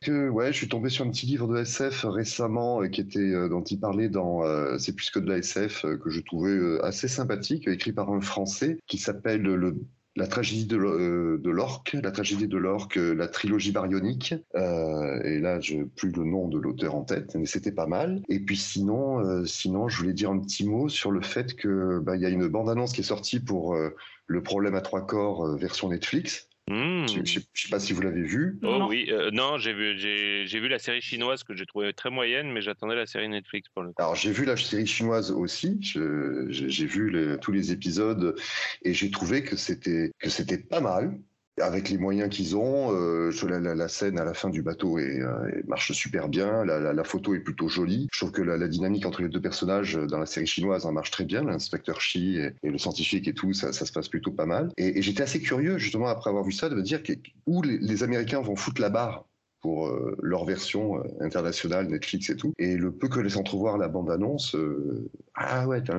Que ouais, je suis tombé sur un petit livre de SF récemment qui était dont il parlait dans C'est plus que de la SF que je trouvais assez sympathique, écrit par un Français qui s'appelle le la tragédie de l'orque, la tragédie de l'orque, la trilogie baryonique. Euh, et là, je plus le nom de l'auteur en tête, mais c'était pas mal. Et puis sinon, euh, sinon, je voulais dire un petit mot sur le fait que bah, il y a une bande-annonce qui est sortie pour euh, le problème à trois corps version Netflix. Hmm. Je ne sais pas si vous l'avez vu. Oh oui, euh, non, j'ai vu, j'ai, vu la série chinoise que j'ai trouvée très moyenne, mais j'attendais la série Netflix pour le coup. Alors j'ai vu la série chinoise aussi, j'ai vu tous les épisodes et j'ai trouvé que c'était que c'était pas mal avec les moyens qu'ils ont, euh, la, scène à la fin du bateau est, euh, marche super bien, la, photo est plutôt jolie. Je trouve que la, dynamique entre les deux personnages dans la série chinoise en marche très bien, l'inspecteur Shi et, le scientifique et tout, ça, se passe plutôt pas mal. Et, j'étais assez curieux justement après avoir vu ça de me dire où les, Américains vont foutre la barre pour euh, leur version internationale, Netflix et tout. Et le peu que laisse entrevoir la bande-annonce, ah ouais, j'ai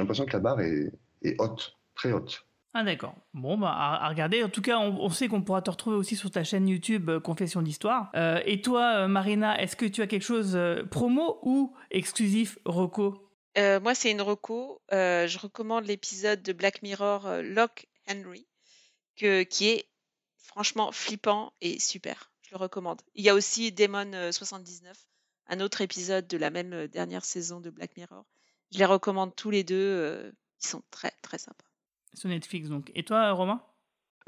l'impression que la barre est haute, très haute. Ah d'accord. Bon, bah à, regarder. En tout cas, on, sait qu'on pourra te retrouver aussi sur ta chaîne YouTube euh, Confession d'Histoire. Euh, et toi, euh, Marina, est-ce que tu as quelque chose promo ou exclusif Rocco Moi, c'est une Rocco. je recommande l'épisode de Black Mirror Locke Henry, qui est franchement flippant et super. Je le recommande. Il y a aussi Demon 79, un autre épisode de la même dernière saison de Black Mirror. Je les recommande tous les deux. ils sont très très sympas. Sur Netflix, donc. Et toi, Romain?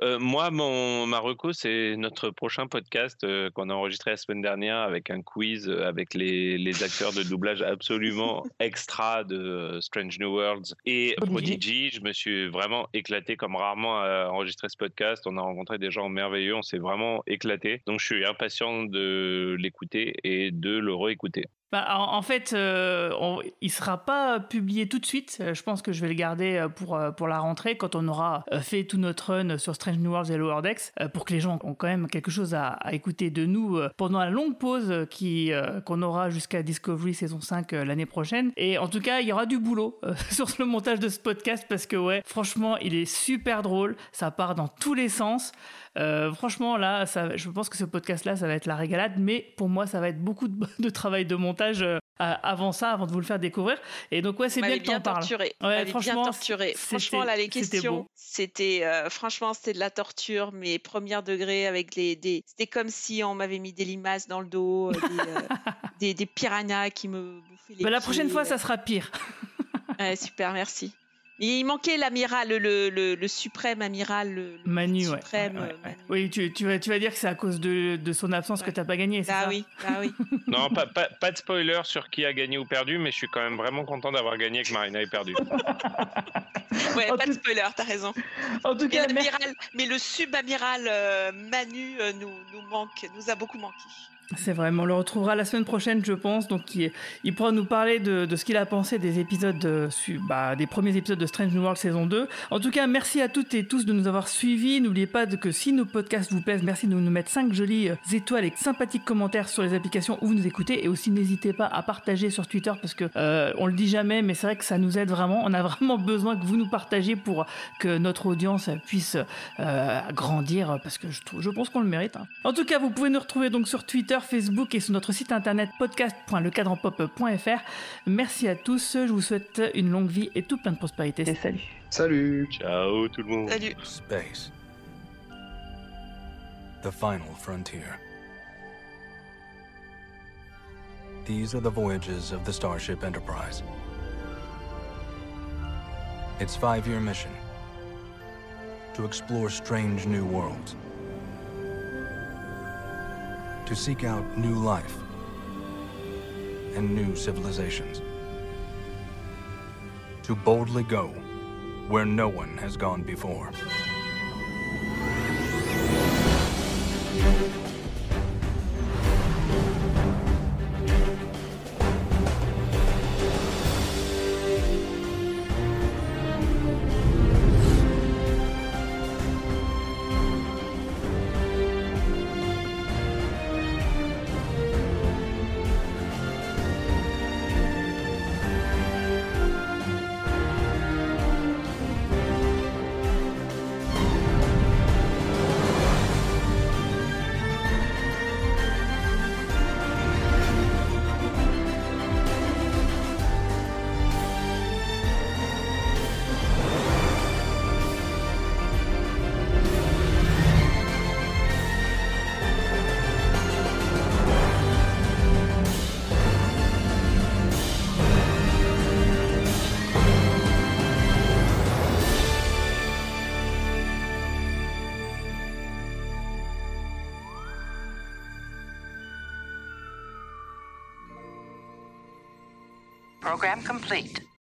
Euh, moi, mon Marocco, c'est notre prochain podcast euh, qu'on a enregistré la semaine dernière avec un quiz euh, avec les, les acteurs de doublage absolument extra de Strange New Worlds et Prodigy. Je me suis vraiment éclaté comme rarement à enregistrer ce podcast. On a rencontré des gens merveilleux, on s'est vraiment éclaté. Donc, je suis impatient de l'écouter et de le réécouter. Bah, en, fait, euh, il ne sera pas publié tout de suite. Euh, je pense que je vais le garder euh, pour, pour la rentrée quand on aura fait tout notre run sur Strange New Worlds et Lower Decks pour que les gens ont quand même quelque chose à, écouter de nous pendant la longue pause qui, qu'on aura jusqu'à Discovery saison 5 l'année prochaine. Et en tout cas, il y aura du boulot sur le montage de ce podcast parce que, ouais, franchement, il est super drôle. Ça part dans tous les sens. Euh, franchement, là, ça, je pense que ce podcast-là, ça va être la régalade, mais pour moi, ça va être beaucoup de, travail de montage euh, avant ça, avant de vous le faire découvrir. Et donc, ouais, c'est bien que bien torturé. Ouais, franchement, bien torturé. Franchement, là, les questions, c'était euh, franchement, c'était de la torture, mais premier degré avec les. Des, c'était comme si on m'avait mis des limaces dans le dos, des, des, piranhas qui me bouffaient les. Bah, la prochaine fois, ça sera pire. ouais, super, merci. Il manquait l'amiral, le, le, le, suprême amiral. Le, Manu, suprême, ouais, euh, Oui, tu, tu, vas, tu vas dire que c'est à cause de, de son absence que tu n'as pas gagné, c'est ah ça oui, ah oui. non, pas, pas, pas, de spoiler sur qui a gagné ou perdu, mais je suis quand même vraiment content d'avoir gagné et que Marina ait perdu. ouais, pas de spoiler, t'as raison. En tout cas, mais le subamiral euh, Manu euh, nous, nous manque, nous a beaucoup manqué. C'est vrai, on le retrouvera la semaine prochaine, je pense. Donc, il, pourra nous parler de, ce qu'il a pensé des épisodes, de, bah, des premiers épisodes de Strange New World saison 2. En tout cas, merci à toutes et tous de nous avoir suivis. N'oubliez pas que si nos podcasts vous plaisent, merci de nous mettre 5 jolies euh, étoiles et sympathiques commentaires sur les applications où vous nous écoutez. Et aussi, n'hésitez pas à partager sur Twitter parce que euh, on le dit jamais, mais c'est vrai que ça nous aide vraiment. On a vraiment besoin que vous nous partagiez pour que notre audience puisse euh, grandir parce que je, je pense qu'on le mérite. Hein. En tout cas, vous pouvez nous retrouver donc sur Twitter Facebook et sur notre site internet podcast.lecadranpop.fr. Merci à tous, je vous souhaite une longue vie et tout plein de prospérité. Et salut. Salut. Ciao tout le monde. Salut. Space. The final frontier. These are the voyages of the Starship Enterprise. Its five-year mission to explore strange new worlds. To seek out new life and new civilizations. To boldly go where no one has gone before. Program complete.